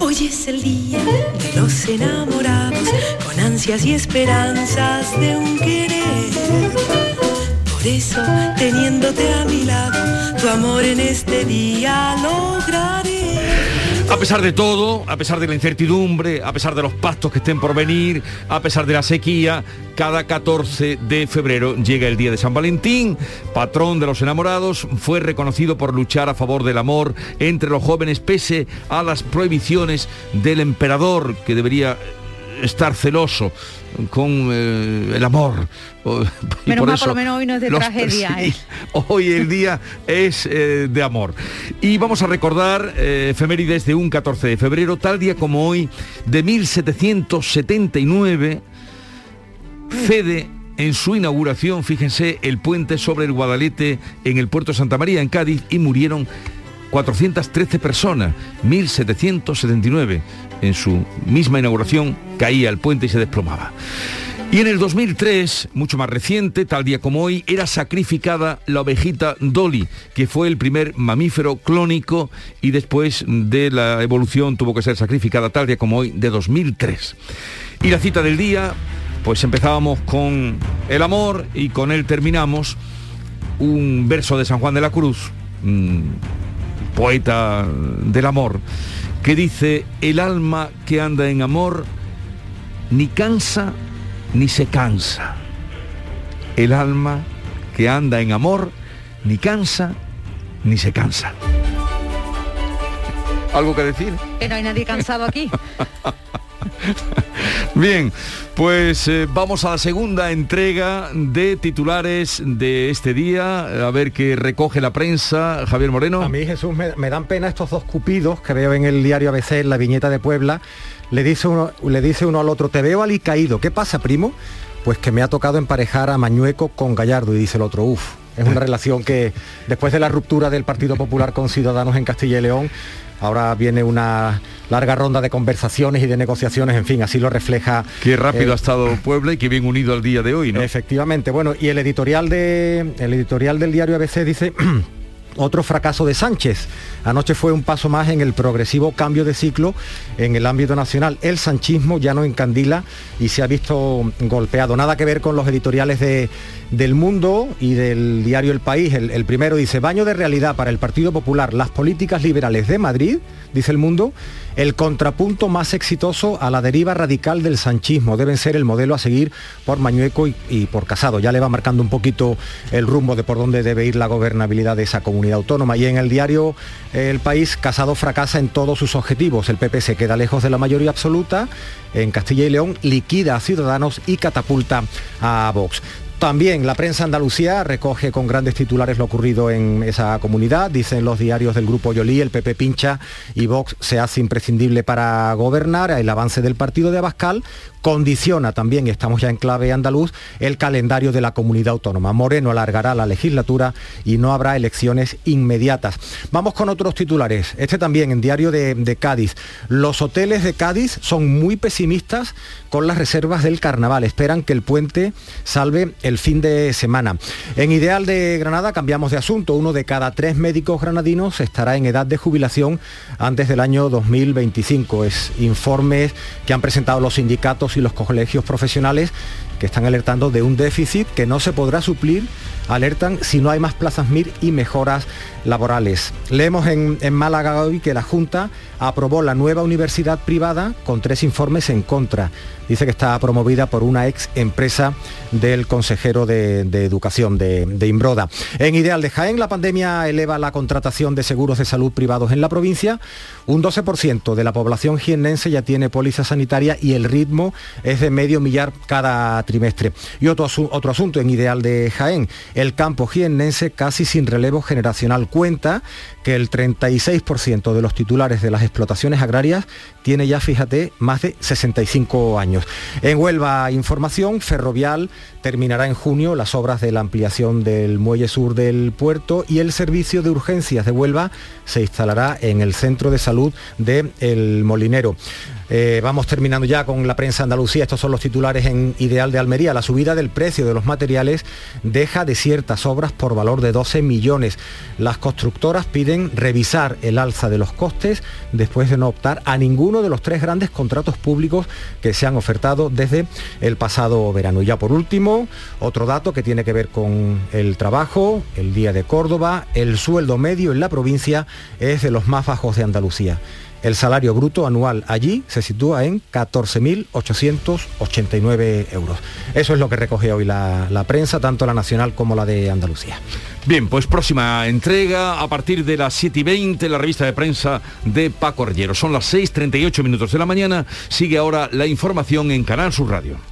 Hoy es el día de los enamorados, con ansias y esperanzas de un querer. Por eso, teniéndote a mi lado, tu amor en este día lograré. A pesar de todo, a pesar de la incertidumbre, a pesar de los pactos que estén por venir, a pesar de la sequía, cada 14 de febrero llega el día de San Valentín, patrón de los enamorados, fue reconocido por luchar a favor del amor entre los jóvenes pese a las prohibiciones del emperador que debería estar celoso con eh, el amor. Y Menos por mal, eso por lo menos hoy no es de los tragedia. persigue. ¿eh? Hoy el día es eh, de amor. Y vamos a recordar efemérides de un 14 de febrero, tal día como hoy, de 1779, Fede en su inauguración, fíjense, el puente sobre el Guadalete en el puerto de Santa María, en Cádiz, y murieron 413 personas, 1.779. En su misma inauguración caía el puente y se desplomaba. Y en el 2003, mucho más reciente, tal día como hoy, era sacrificada la ovejita Dolly, que fue el primer mamífero clónico y después de la evolución tuvo que ser sacrificada tal día como hoy de 2003. Y la cita del día, pues empezábamos con el amor y con él terminamos un verso de San Juan de la Cruz, poeta del amor, que dice, el alma que anda en amor ni cansa ni se cansa. El alma que anda en amor ni cansa ni se cansa. ¿Algo que decir? Que no hay nadie cansado aquí. Bien, pues eh, vamos a la segunda entrega de titulares de este día, a ver qué recoge la prensa. Javier Moreno. A mí, Jesús, me, dan pena estos dos cupidos que veo en el diario ABC, en la viñeta de Puebla. Le dice uno, le dice uno al otro, te veo alicaído. ¿Qué pasa, primo? Pues que me ha tocado emparejar a Mañueco con Gallardo y dice el otro, uff, es una relación que después de la ruptura del Partido Popular con Ciudadanos en Castilla y León, ahora viene una larga ronda de conversaciones y de negociaciones, en fin, así lo refleja. Qué rápido eh, ha estado Puebla y qué bien unido al día de hoy, ¿no? Efectivamente, bueno, y el editorial de el editorial del diario ABC dice otro fracaso de Sánchez. Anoche fue un paso más en el progresivo cambio de ciclo en el ámbito nacional. El sanchismo ya no encandila y se ha visto golpeado. Nada que ver con los editoriales de, del Mundo y del diario El País. El, primero dice, baño de realidad para el Partido Popular, las políticas liberales de Madrid, dice El Mundo, el contrapunto más exitoso a la deriva radical del sanchismo. Deben ser el modelo a seguir por Mañueco y, y por Casado. Ya le va marcando un poquito el rumbo de por dónde debe ir la gobernabilidad de esa comunidad autónoma. Y en el diario El País, Casado fracasa en todos sus objetivos. El PP se queda lejos de la mayoría absoluta. En Castilla y León liquida a Ciudadanos y catapulta a Vox. También la prensa Andalucía recoge con grandes titulares lo ocurrido en esa comunidad. Dicen los diarios del Grupo Yolí, el PP pincha y Vox se hace imprescindible para gobernar. El avance del partido de Abascal condiciona también, estamos ya en clave andaluz, el calendario de la comunidad autónoma. Moreno alargará la legislatura y no habrá elecciones inmediatas. Vamos con otros titulares. Este también en Diario de, de Cádiz. Los hoteles de Cádiz son muy pesimistas con las reservas del carnaval. Esperan que el puente salve el fin de semana. En Ideal de Granada cambiamos de asunto. Uno de cada tres médicos granadinos estará en edad de jubilación antes del año 2025. Es informes que han presentado los sindicatos y los colegios profesionales que están alertando de un déficit que no se podrá suplir, alertan si no hay más plazas MIR y mejoras laborales. Leemos en, en, Málaga hoy que la Junta aprobó la nueva universidad privada con tres informes en contra. Dice que está promovida por una ex empresa del consejero de, Educación de, Imbroda. En Ideal de Jaén, la pandemia eleva la contratación de seguros de salud privados en la provincia. Un 12% de la población jiennense ya tiene póliza sanitaria y el ritmo es de medio millar cada trimestre. Y otro, otro asunto en Ideal de Jaén, el campo jiennense casi sin relevo generacional cuenta que el 36% de los titulares de las explotaciones agrarias tiene ya, fíjate, más de 65 años. En Huelva, información, Ferrovial terminará en junio las obras de la ampliación del muelle sur del puerto y el servicio de urgencias de Huelva se instalará en el centro de salud de El Molinero. Eh, vamos terminando ya con la prensa Andalucía. Estos son los titulares en Ideal de Almería. La subida del precio de los materiales deja desiertas obras por valor de 12 millones. Las constructoras piden revisar el alza de los costes después de no optar a ninguno de los tres grandes contratos públicos que se han ofertado desde el pasado verano. Y ya por último, otro dato que tiene que ver con el trabajo, el Día de Córdoba, el sueldo medio en la provincia es de los más bajos de Andalucía. El salario bruto anual allí se sitúa en 14.889 euros. Eso es lo que recoge hoy la, la, prensa, tanto la nacional como la de Andalucía. Bien, pues próxima entrega a partir de las 7 y 20, la revista de prensa de Paco Rellero. Son las 6.38 minutos de la mañana. Sigue ahora la información en Canal Sur Radio.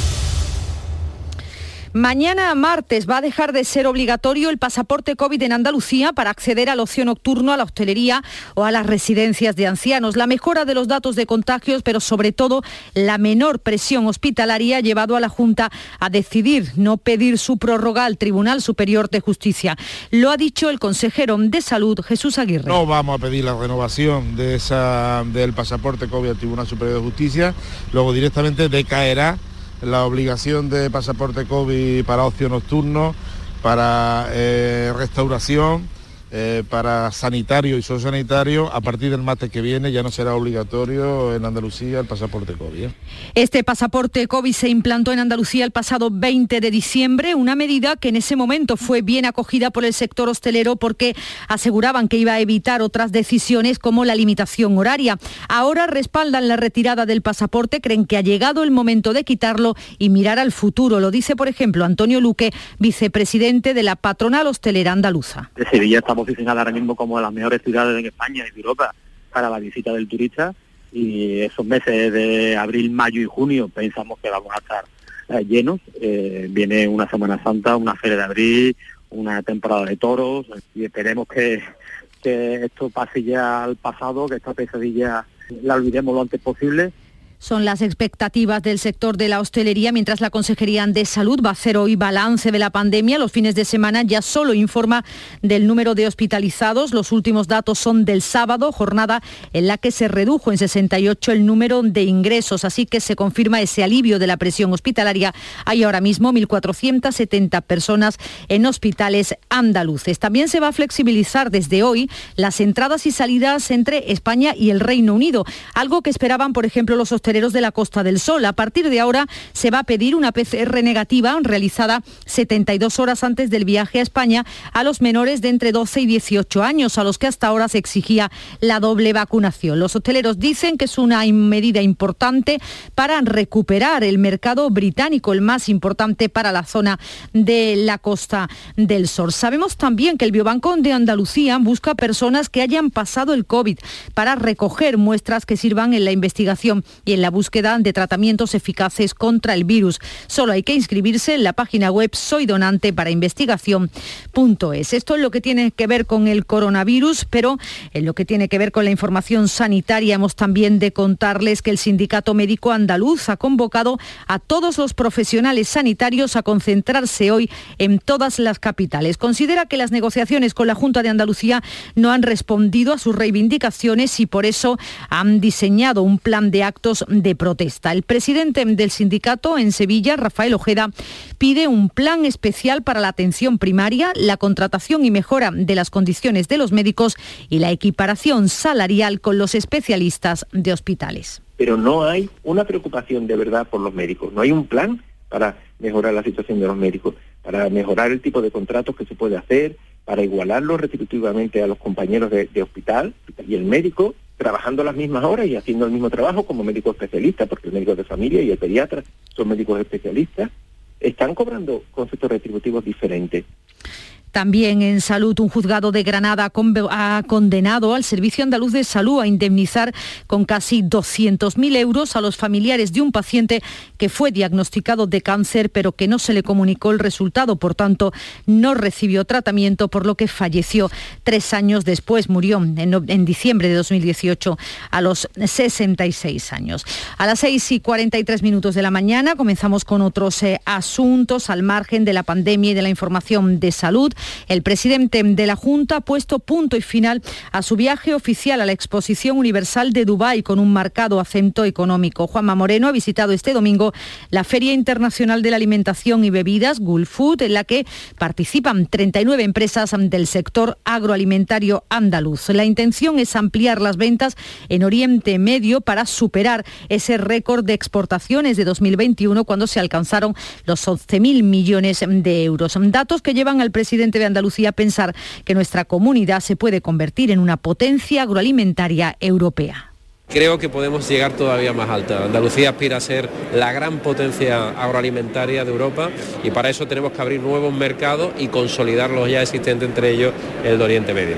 Mañana martes va a dejar de ser obligatorio el pasaporte COVID en Andalucía para acceder al ocio nocturno, a la hostelería o a las residencias de ancianos. La mejora de los datos de contagios, pero sobre todo la menor presión hospitalaria ha llevado a la Junta a decidir no pedir su prórroga al Tribunal Superior de Justicia. Lo ha dicho el consejero de Salud, Jesús Aguirre. No vamos a pedir la renovación de del pasaporte COVID al Tribunal Superior de Justicia, luego directamente decaerá la obligación de pasaporte COVID para ocio nocturno, para eh, restauración, eh, para sanitario y sociosanitario, a partir del martes que viene ya no será obligatorio en Andalucía el pasaporte COVID. ¿eh? Este pasaporte COVID se implantó en Andalucía el pasado 20 de diciembre, una medida que en ese momento fue bien acogida por el sector hostelero porque aseguraban que iba a evitar otras decisiones como la limitación horaria. Ahora respaldan la retirada del pasaporte, creen que ha llegado el momento de quitarlo y mirar al futuro. Lo dice, por ejemplo, Antonio Luque, vicepresidente de la patronal hostelera andaluza. de Sevilla está posicionada ahora mismo como de las mejores ciudades en España y de Europa para la visita del turista y esos meses de abril, mayo y junio pensamos que vamos a estar eh, llenos. Eh, viene una Semana Santa, una feria de abril, una temporada de toros y esperemos que, que esto pase ya al pasado, que esta pesadilla la olvidemos lo antes posible son las expectativas del sector de la hostelería, mientras la Consejería de Salud va a hacer hoy balance de la pandemia. Los fines de semana ya solo informa del número de hospitalizados. Los últimos datos son del sábado, jornada en la que se redujo en 68 el número de ingresos. Así que se confirma ese alivio de la presión hospitalaria. Hay ahora mismo 1.470 personas en hospitales andaluces. También se va a flexibilizar desde hoy las entradas y salidas entre España y el Reino Unido, algo que esperaban, por ejemplo, los hosteleros de la Costa del Sol. A partir de ahora se va a pedir una PCR negativa realizada 72 horas antes del viaje a España a los menores de entre 12 y 18 años, a los que hasta ahora se exigía la doble vacunación. Los hoteleros dicen que es una medida importante para recuperar el mercado británico, el más importante para la zona de la Costa del Sol. Sabemos también que el Biobanco de Andalucía busca personas que hayan pasado el COVID para recoger muestras que sirvan en la investigación y en la búsqueda de tratamientos eficaces contra el virus. Solo hay que inscribirse en la página web Soy Donante para Investigación.es. Esto es lo que tiene que ver con el coronavirus, pero en lo que tiene que ver con la información sanitaria hemos también de contarles que el Sindicato Médico Andaluz ha convocado a todos los profesionales sanitarios a concentrarse hoy en todas las capitales. Considera que las negociaciones con la Junta de Andalucía no han respondido a sus reivindicaciones y por eso han diseñado un plan de actos de protesta. El presidente del sindicato en Sevilla, Rafael Ojeda, pide un plan especial para la atención primaria, la contratación y mejora de las condiciones de los médicos y la equiparación salarial con los especialistas de hospitales. Pero no hay una preocupación de verdad por los médicos, no hay un plan para mejorar la situación de los médicos, para mejorar el tipo de contratos que se puede hacer, para igualarlo retributivamente a los compañeros de, de hospital y el médico trabajando las mismas horas y haciendo el mismo trabajo como médico especialista, porque el médico de familia y el pediatra son médicos especialistas, están cobrando conceptos retributivos diferentes. También en salud, un juzgado de Granada ha condenado al Servicio Andaluz de Salud a indemnizar con casi 200.000 euros a los familiares de un paciente que fue diagnosticado de cáncer pero que no se le comunicó el resultado. Por tanto, no recibió tratamiento por lo que falleció tres años después. Murió en, diciembre de 2018 a los 66 años. A las 6 y 43 minutos de la mañana comenzamos con otros eh, asuntos al margen de la pandemia y de la información de salud. El presidente de la Junta ha puesto punto y final a su viaje oficial a la Exposición Universal de Dubái con un marcado acento económico. Juanma Moreno ha visitado este domingo la Feria Internacional de la Alimentación y Bebidas, Gulf Food, en la que participan 39 empresas del sector agroalimentario andaluz. La intención es ampliar las ventas en Oriente Medio para superar ese récord de exportaciones de 2021 cuando se alcanzaron los 11.000 millones de euros. Datos que llevan al presidente de Andalucía pensar que nuestra comunidad se puede convertir en una potencia agroalimentaria europea. Creo que podemos llegar todavía más alta. Andalucía aspira a ser la gran potencia agroalimentaria de Europa y para eso tenemos que abrir nuevos mercados y consolidar los ya existentes, entre ellos el de Oriente Medio.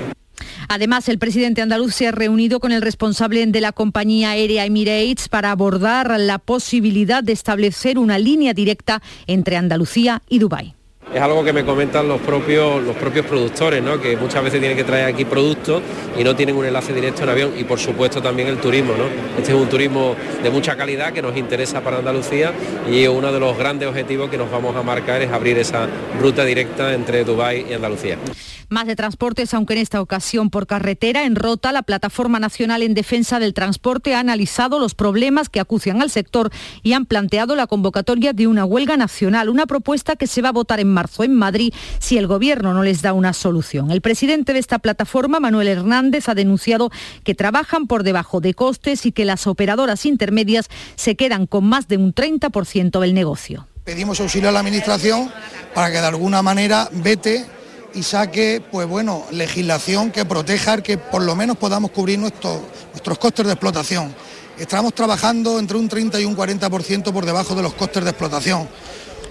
Además, el presidente andaluz se ha reunido con el responsable de la compañía aérea Emirates para abordar la posibilidad de establecer una línea directa entre Andalucía y Dubái es algo que me comentan los propios, los propios productores, ¿no? que muchas veces tienen que traer aquí productos y no tienen un enlace directo en avión y por supuesto también el turismo. ¿no? Este es un turismo de mucha calidad que nos interesa para Andalucía y uno de los grandes objetivos que nos vamos a marcar es abrir esa ruta directa entre Dubái y Andalucía. Más de transportes, aunque en esta ocasión por carretera, en Rota, la Plataforma Nacional en Defensa del Transporte ha analizado los problemas que acucian al sector y han planteado la convocatoria de una huelga nacional, una propuesta que se va a votar en marzo en Madrid si el Gobierno no les da una solución. El presidente de esta plataforma, Manuel Hernández, ha denunciado que trabajan por debajo de costes y que las operadoras intermedias se quedan con más de un 30% del negocio. Pedimos auxilio a la Administración para que de alguna manera vete y saque, pues bueno, legislación que proteja, que por lo menos podamos cubrir nuestros, nuestros costes de explotación. Estamos trabajando entre un 30 y un 40% por debajo de los costes de explotación,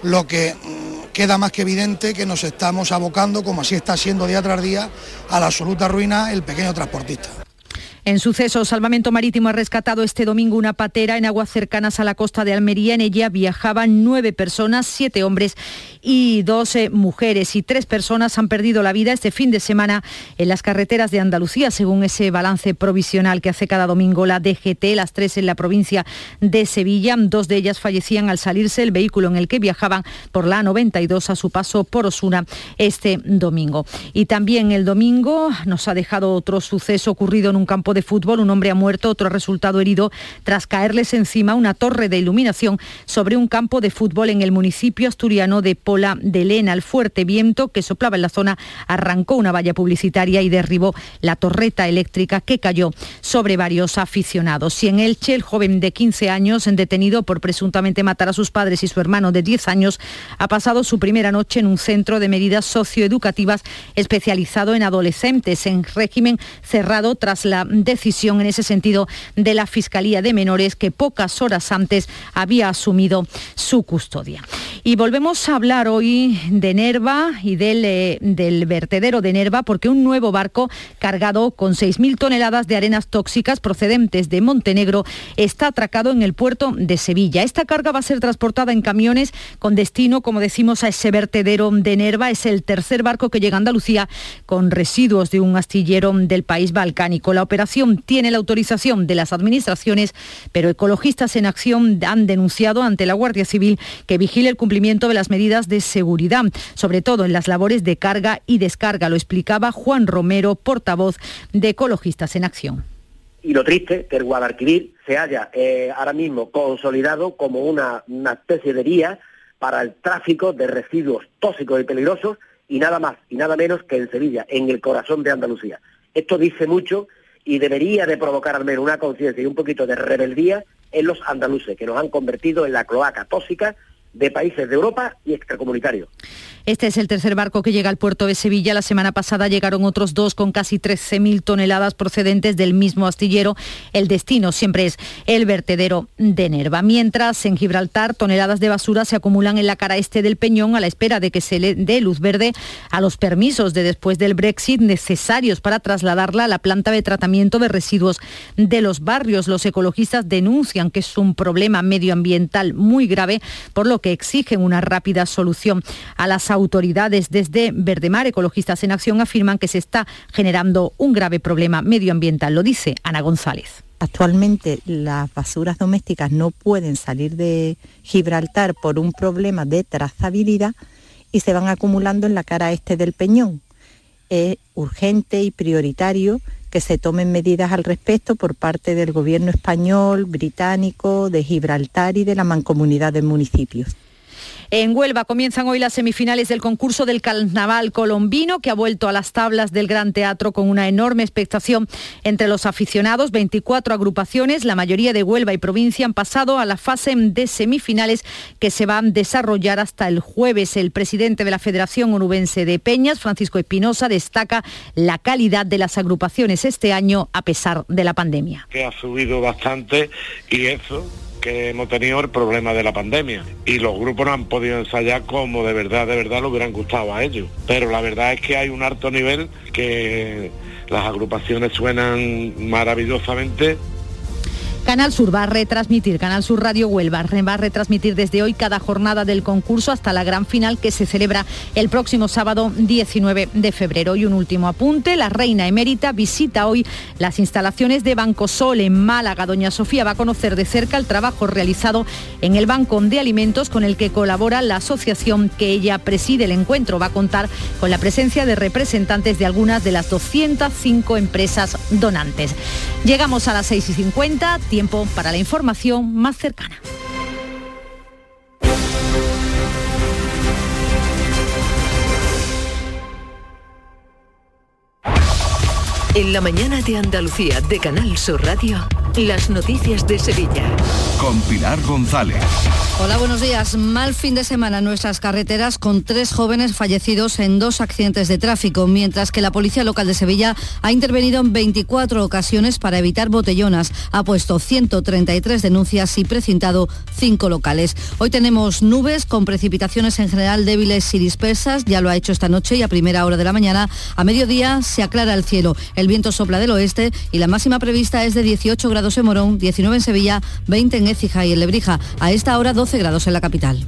lo que mm, queda más que evidente que nos estamos abocando, como así está siendo día tras día, a la absoluta ruina el pequeño transportista. En suceso, Salvamento Marítimo ha rescatado este domingo una patera en aguas cercanas a la costa de Almería. En ella viajaban nueve personas, siete hombres y doce mujeres. Y tres personas han perdido la vida este fin de semana en las carreteras de Andalucía, según ese balance provisional que hace cada domingo la DGT. Las tres en la provincia de Sevilla. Dos de ellas fallecían al salirse el vehículo en el que viajaban por la 92 a su paso por Osuna este domingo. Y también el domingo nos ha dejado otro suceso ocurrido en un campo de fútbol. Un hombre ha muerto, otro ha resultado herido tras caerles encima una torre de iluminación sobre un campo de fútbol en el municipio asturiano de Pola de Lena. El fuerte viento que soplaba en la zona arrancó una valla publicitaria y derribó la torreta eléctrica que cayó sobre varios aficionados. Y en Elche, el joven de 15 años, detenido por presuntamente matar a sus padres y su hermano de 10 años, ha pasado su primera noche en un centro de medidas socioeducativas especializado en adolescentes en régimen cerrado tras la decisión en ese sentido de la Fiscalía de Menores que pocas horas antes había asumido su custodia. Y volvemos a hablar hoy de Nerva y del, eh, del vertedero de Nerva porque un nuevo barco cargado con 6.000 toneladas de arenas tóxicas procedentes de Montenegro está atracado en el puerto de Sevilla. Esta carga va a ser transportada en camiones con destino, como decimos, a ese vertedero de Nerva. Es el tercer barco que llega a Andalucía con residuos de un astillero del país balcánico. La operación tiene la autorización de las administraciones, pero ecologistas en acción han denunciado ante la Guardia Civil que vigile el cumplimiento de las medidas de seguridad, sobre todo en las labores de carga y descarga. Lo explicaba Juan Romero, portavoz de Ecologistas en Acción. Y lo triste, que el Guadalquivir se haya eh, ahora mismo consolidado como una, una especie de vía para el tráfico de residuos tóxicos y peligrosos y nada más y nada menos que en Sevilla, en el corazón de Andalucía. Esto dice mucho y debería de provocar al menos una conciencia y un poquito de rebeldía en los andaluces, que nos han convertido en la cloaca tóxica de países de Europa y extracomunitarios. Este es el tercer barco que llega al puerto de Sevilla. La semana pasada llegaron otros dos con casi 13.000 toneladas procedentes del mismo astillero. El destino siempre es el vertedero de Nerva. Mientras en Gibraltar toneladas de basura se acumulan en la cara este del Peñón a la espera de que se le dé luz verde a los permisos de después del Brexit necesarios para trasladarla a la planta de tratamiento de residuos de los barrios. Los ecologistas denuncian que es un problema medioambiental muy grave, por lo que exigen una rápida solución a las autoridades desde Verdemar, Ecologistas en Acción, afirman que se está generando un grave problema medioambiental. Lo dice Ana González. Actualmente las basuras domésticas no pueden salir de Gibraltar por un problema de trazabilidad y se van acumulando en la cara este del peñón. Es urgente y prioritario que se tomen medidas al respecto por parte del gobierno español, británico, de Gibraltar y de la mancomunidad de municipios. En Huelva comienzan hoy las semifinales del concurso del carnaval colombino que ha vuelto a las tablas del Gran Teatro con una enorme expectación entre los aficionados. 24 agrupaciones, la mayoría de Huelva y provincia, han pasado a la fase de semifinales que se van a desarrollar hasta el jueves. El presidente de la Federación Onubense de Peñas, Francisco Espinosa, destaca la calidad de las agrupaciones este año a pesar de la pandemia. que ha subido bastante y eso que hemos tenido el problema de la pandemia y los grupos no han podido ensayar como de verdad, de verdad le hubieran gustado a ellos. Pero la verdad es que hay un alto nivel que las agrupaciones suenan maravillosamente Canal Sur va a retransmitir, Canal Sur Radio Huelva va a retransmitir desde hoy cada jornada del concurso hasta la gran final que se celebra el próximo sábado 19 de febrero. Y un último apunte, la reina emérita visita hoy las instalaciones de Banco Sol en Málaga. Doña Sofía va a conocer de cerca el trabajo realizado en el Banco de Alimentos con el que colabora la asociación que ella preside. El encuentro va a contar con la presencia de representantes de algunas de las 205 empresas donantes. Llegamos a las 6 y 50 para la información más cercana. En la mañana de Andalucía de Canal Sur Radio, las noticias de Sevilla. Con Pilar González. Hola, buenos días. Mal fin de semana en nuestras carreteras con tres jóvenes fallecidos en dos accidentes de tráfico, mientras que la Policía Local de Sevilla ha intervenido en 24 ocasiones para evitar botellonas. Ha puesto 133 denuncias y precintado cinco locales. Hoy tenemos nubes con precipitaciones en general débiles y dispersas. Ya lo ha hecho esta noche y a primera hora de la mañana. A mediodía se aclara el cielo. El viento sopla del oeste y la máxima prevista es de 18 grados en Morón, 19 en Sevilla, 20 en Écija y en Lebrija. A esta hora 12 grados en la capital.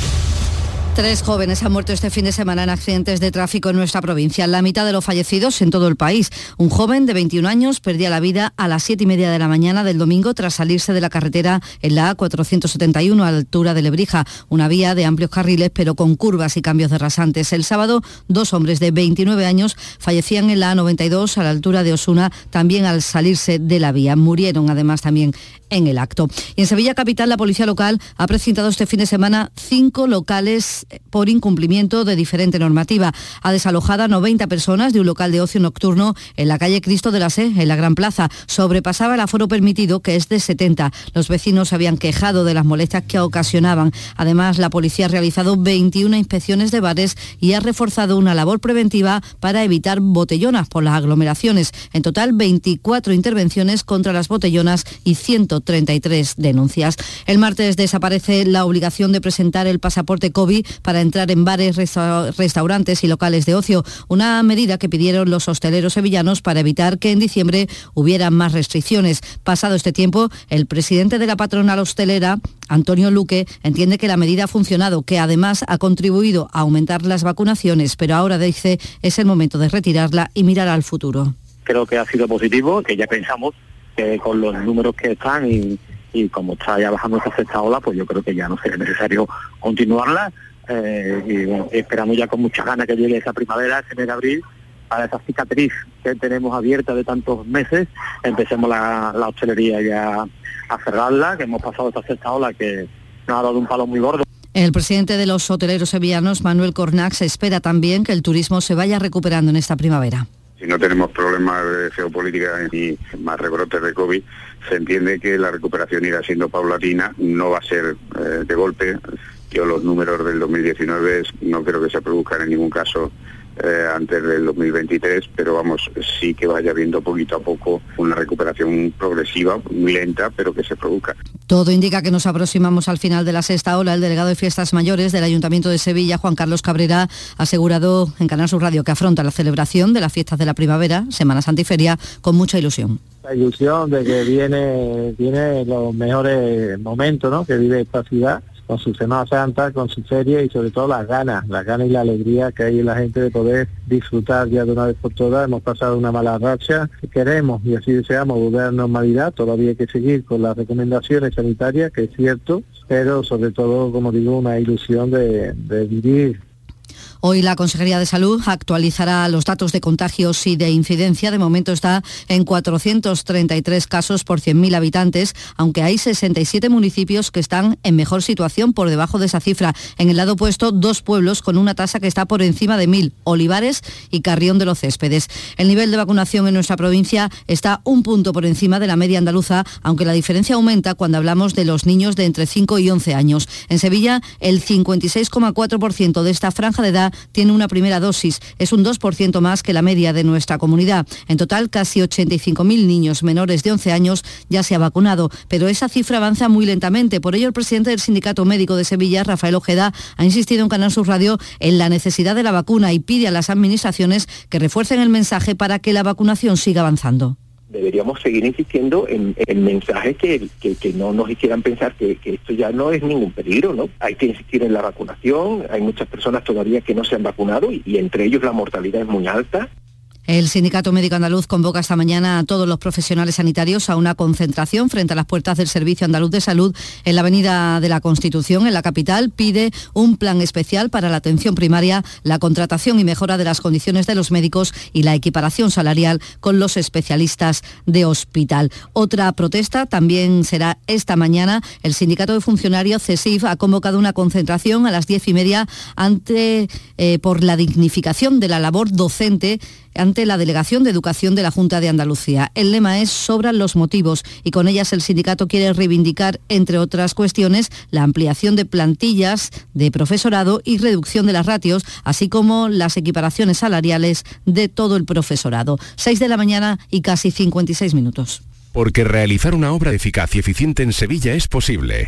Tres jóvenes han muerto este fin de semana en accidentes de tráfico en nuestra provincia, la mitad de los fallecidos en todo el país. Un joven de 21 años perdía la vida a las 7 y media de la mañana del domingo tras salirse de la carretera en la A471 a la altura de Lebrija, una vía de amplios carriles pero con curvas y cambios de rasantes. El sábado, dos hombres de 29 años fallecían en la A92 a la altura de Osuna, también al salirse de la vía. Murieron además también en el acto. Y en Sevilla Capital, la policía local ha precintado este fin de semana cinco locales por incumplimiento de diferente normativa. Ha desalojado a 90 personas de un local de ocio nocturno en la calle Cristo de la Se, en la Gran Plaza. Sobrepasaba el aforo permitido, que es de 70. Los vecinos se habían quejado de las molestias que ocasionaban. Además, la policía ha realizado 21 inspecciones de bares y ha reforzado una labor preventiva para evitar botellonas por las aglomeraciones. En total, 24 intervenciones contra las botellonas y 133 denuncias. El martes desaparece la obligación de presentar el pasaporte COVID para entrar en bares, resta- restaurantes y locales de ocio, una medida que pidieron los hosteleros sevillanos para evitar que en diciembre hubiera más restricciones. Pasado este tiempo, el presidente de la patronal hostelera, Antonio Luque, entiende que la medida ha funcionado, que además ha contribuido a aumentar las vacunaciones, pero ahora dice es el momento de retirarla y mirar al futuro. creo que ha sido positivo, que ya pensamos con los números que están y, como está ya bajando esta sexta ola, pues yo creo que ya no sería necesario continuarla. eh, y bueno, esperamos ya con muchas ganas que llegue esa primavera, ese mes de abril, para esa cicatriz que tenemos abierta de tantos meses, empecemos la, la hostelería ya a cerrarla, que hemos pasado esta sexta ola que nos ha dado un palo muy gordo. El presidente de los hoteleros sevillanos, Manuel Cornax, espera también que el turismo se vaya recuperando en esta primavera. Si no tenemos problemas de geopolítica y más rebrotes de COVID, se entiende que la recuperación irá siendo paulatina, no va a ser eh, de golpe. Yo los números del 2019 es- no creo que se produzcan en ningún caso eh, antes del 2023, pero vamos, sí que vaya viendo poquito a poco una recuperación progresiva, muy lenta, pero que se produzca. Todo indica que nos aproximamos al final de la sexta ola. El delegado de Fiestas Mayores del Ayuntamiento de Sevilla, Juan Carlos Cabrera, ha asegurado en Canal Sur Radio que afronta la celebración de las fiestas de la primavera, Semana Santiferia, con mucha ilusión. La ilusión de que viene, viene los mejores momentos ¿no? que vive esta ciudad con su Semana Santa, con su feria y sobre todo las ganas, las ganas y la alegría que hay en la gente de poder disfrutar ya de una vez por todas. Hemos pasado una mala racha, queremos y así deseamos volver a normalidad, todavía hay que seguir con las recomendaciones sanitarias, que es cierto, pero sobre todo, como digo, una ilusión de vivir Hoy la Consejería de Salud actualizará los datos de contagios y de incidencia. De momento está en 433 casos por 100.000 habitantes, aunque hay 67 municipios que están en mejor situación por debajo de esa cifra. En el lado opuesto, dos pueblos con una tasa que está por encima de 1.000, Olivares y Carrión de los Céspedes. El nivel de vacunación en nuestra provincia está un punto por encima de la media andaluza, aunque la diferencia aumenta cuando hablamos de los niños de entre 5 y 11 años. En Sevilla, el 56,4% de esta franja de edad tiene una primera dosis. Es un 2% más que la media de nuestra comunidad. En total, casi 85.000 niños menores de 11 años ya se ha vacunado, pero esa cifra avanza muy lentamente. Por ello, el presidente del Sindicato Médico de Sevilla, Rafael Ojeda, ha insistido en Canal Sur Radio en la necesidad de la vacuna y pide a las administraciones que refuercen el mensaje para que la vacunación siga avanzando deberíamos seguir insistiendo en el mensaje que, que, no nos hicieran pensar que, que, esto ya no es ningún peligro, ¿no? Hay que insistir en la vacunación, hay muchas personas todavía que no se han vacunado y entre ellos la mortalidad es muy alta el Sindicato Médico Andaluz convoca esta mañana a todos los profesionales sanitarios a una concentración frente a las puertas del Servicio Andaluz de Salud en la Avenida de la Constitución, en la capital. Pide un plan especial para la atención primaria, la contratación y mejora de las condiciones de los médicos y la equiparación salarial con los especialistas de hospital. Otra protesta también será esta mañana. El Sindicato de Funcionarios CESIF ha convocado una concentración a las diez y media ante, eh, por la dignificación de la labor docente ante la Delegación de Educación de la Junta de Andalucía. El lema es Sobran los motivos y con ellas el sindicato quiere reivindicar, entre otras cuestiones, la ampliación de plantillas de profesorado y reducción de las ratios, así como las equiparaciones salariales de todo el profesorado. 6 de la mañana y casi 56 minutos. Porque realizar una obra eficaz y eficiente en Sevilla es posible.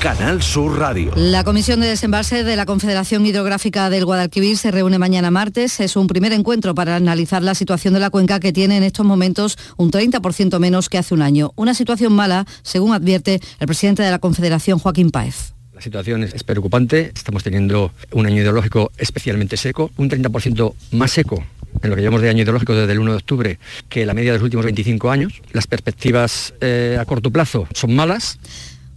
Canal Sur Radio. La Comisión de Desembalse de la Confederación Hidrográfica del Guadalquivir se reúne mañana martes. Es un primer encuentro para analizar la situación de la cuenca que tiene en estos momentos un 30% menos que hace un año. Una situación mala, según advierte el presidente de la Confederación, Joaquín Páez. La situación es preocupante. Estamos teniendo un año hidrológico especialmente seco, un 30% más seco en lo que llamamos de año hidrológico desde el 1 de octubre que la media de los últimos 25 años. Las perspectivas eh, a corto plazo son malas.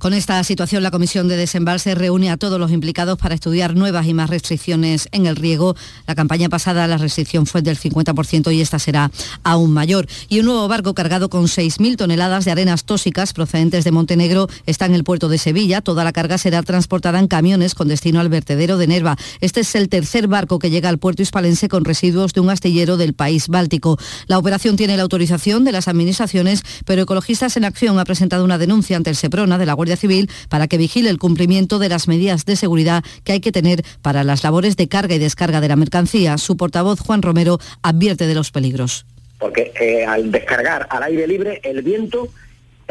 Con esta situación, la Comisión de Desembalse reúne a todos los implicados para estudiar nuevas y más restricciones en el riego. La campaña pasada la restricción fue del 50% y esta será aún mayor. Y un nuevo barco cargado con 6.000 toneladas de arenas tóxicas procedentes de Montenegro está en el puerto de Sevilla. Toda la carga será transportada en camiones con destino al vertedero de Nerva. Este es el tercer barco que llega al puerto hispalense con residuos de un astillero del país báltico. La operación tiene la autorización de las administraciones, pero Ecologistas en Acción ha presentado una denuncia ante el SEPRONA de la Guardia Civil para que vigile el cumplimiento de las medidas de seguridad que hay que tener para las labores de carga y descarga de la mercancía. Su portavoz, Juan Romero, advierte de los peligros. Porque eh, al descargar al aire libre, el viento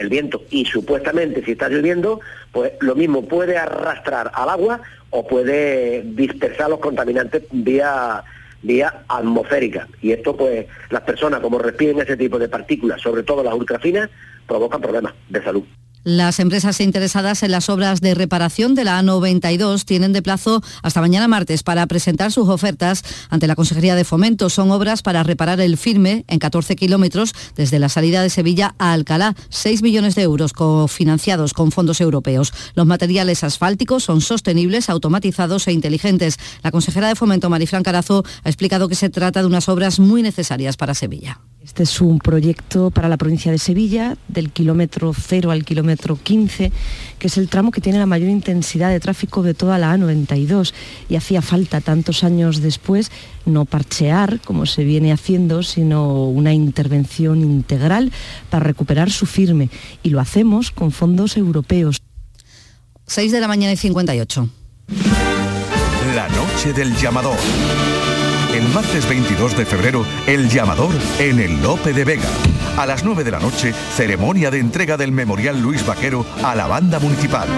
el viento y supuestamente si está lloviendo, pues lo mismo puede arrastrar al agua o puede dispersar los contaminantes vía vía atmosférica. Y esto pues las personas como respiren ese tipo de partículas, sobre todo las ultrafinas, provocan problemas de salud. Las empresas interesadas en las obras de reparación de la A92 tienen de plazo hasta mañana martes para presentar sus ofertas ante la Consejería de Fomento. Son obras para reparar el firme en 14 kilómetros desde la salida de Sevilla a Alcalá. 6 millones de euros cofinanciados con fondos europeos. Los materiales asfálticos son sostenibles, automatizados e inteligentes. La consejera de Fomento, Marifran Carazo, ha explicado que se trata de unas obras muy necesarias para Sevilla. Este es un proyecto para la provincia de Sevilla, del kilómetro 0 al kilómetro 15, que es el tramo que tiene la mayor intensidad de tráfico de toda la A92. Y hacía falta tantos años después no parchear, como se viene haciendo, sino una intervención integral para recuperar su firme. Y lo hacemos con fondos europeos. 6 de la mañana y 58. La noche del llamador. El martes 22 de febrero, el llamador en el Lope de Vega. A las 9 de la noche, ceremonia de entrega del Memorial Luis Vaquero a la banda municipal.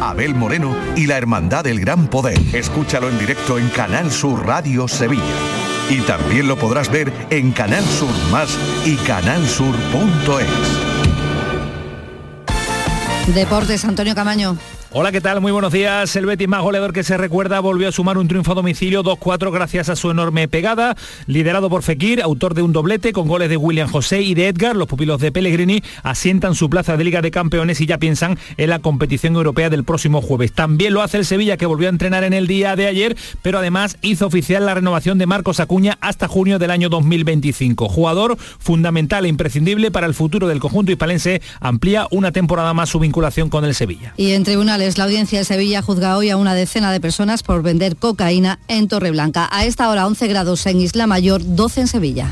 Abel Moreno y la Hermandad del Gran Poder. Escúchalo en directo en Canal Sur Radio Sevilla. Y también lo podrás ver en Canal Sur Más y canalsur.es. Deportes, Antonio Camaño. Hola, ¿qué tal? Muy buenos días. El Betis más goleador que se recuerda volvió a sumar un triunfo a domicilio 2-4 gracias a su enorme pegada, liderado por Fekir, autor de un doblete con goles de William José y de Edgar. Los pupilos de Pellegrini asientan su plaza de Liga de Campeones y ya piensan en la competición europea del próximo jueves. También lo hace el Sevilla que volvió a entrenar en el día de ayer, pero además hizo oficial la renovación de Marcos Acuña hasta junio del año 2025. Jugador fundamental e imprescindible para el futuro del conjunto hispalense, amplía una temporada más su vinculación con el Sevilla. Y en tribunales la audiencia de Sevilla juzga hoy a una decena de personas por vender cocaína en Torreblanca. A esta hora 11 grados en Isla Mayor, 12 en Sevilla.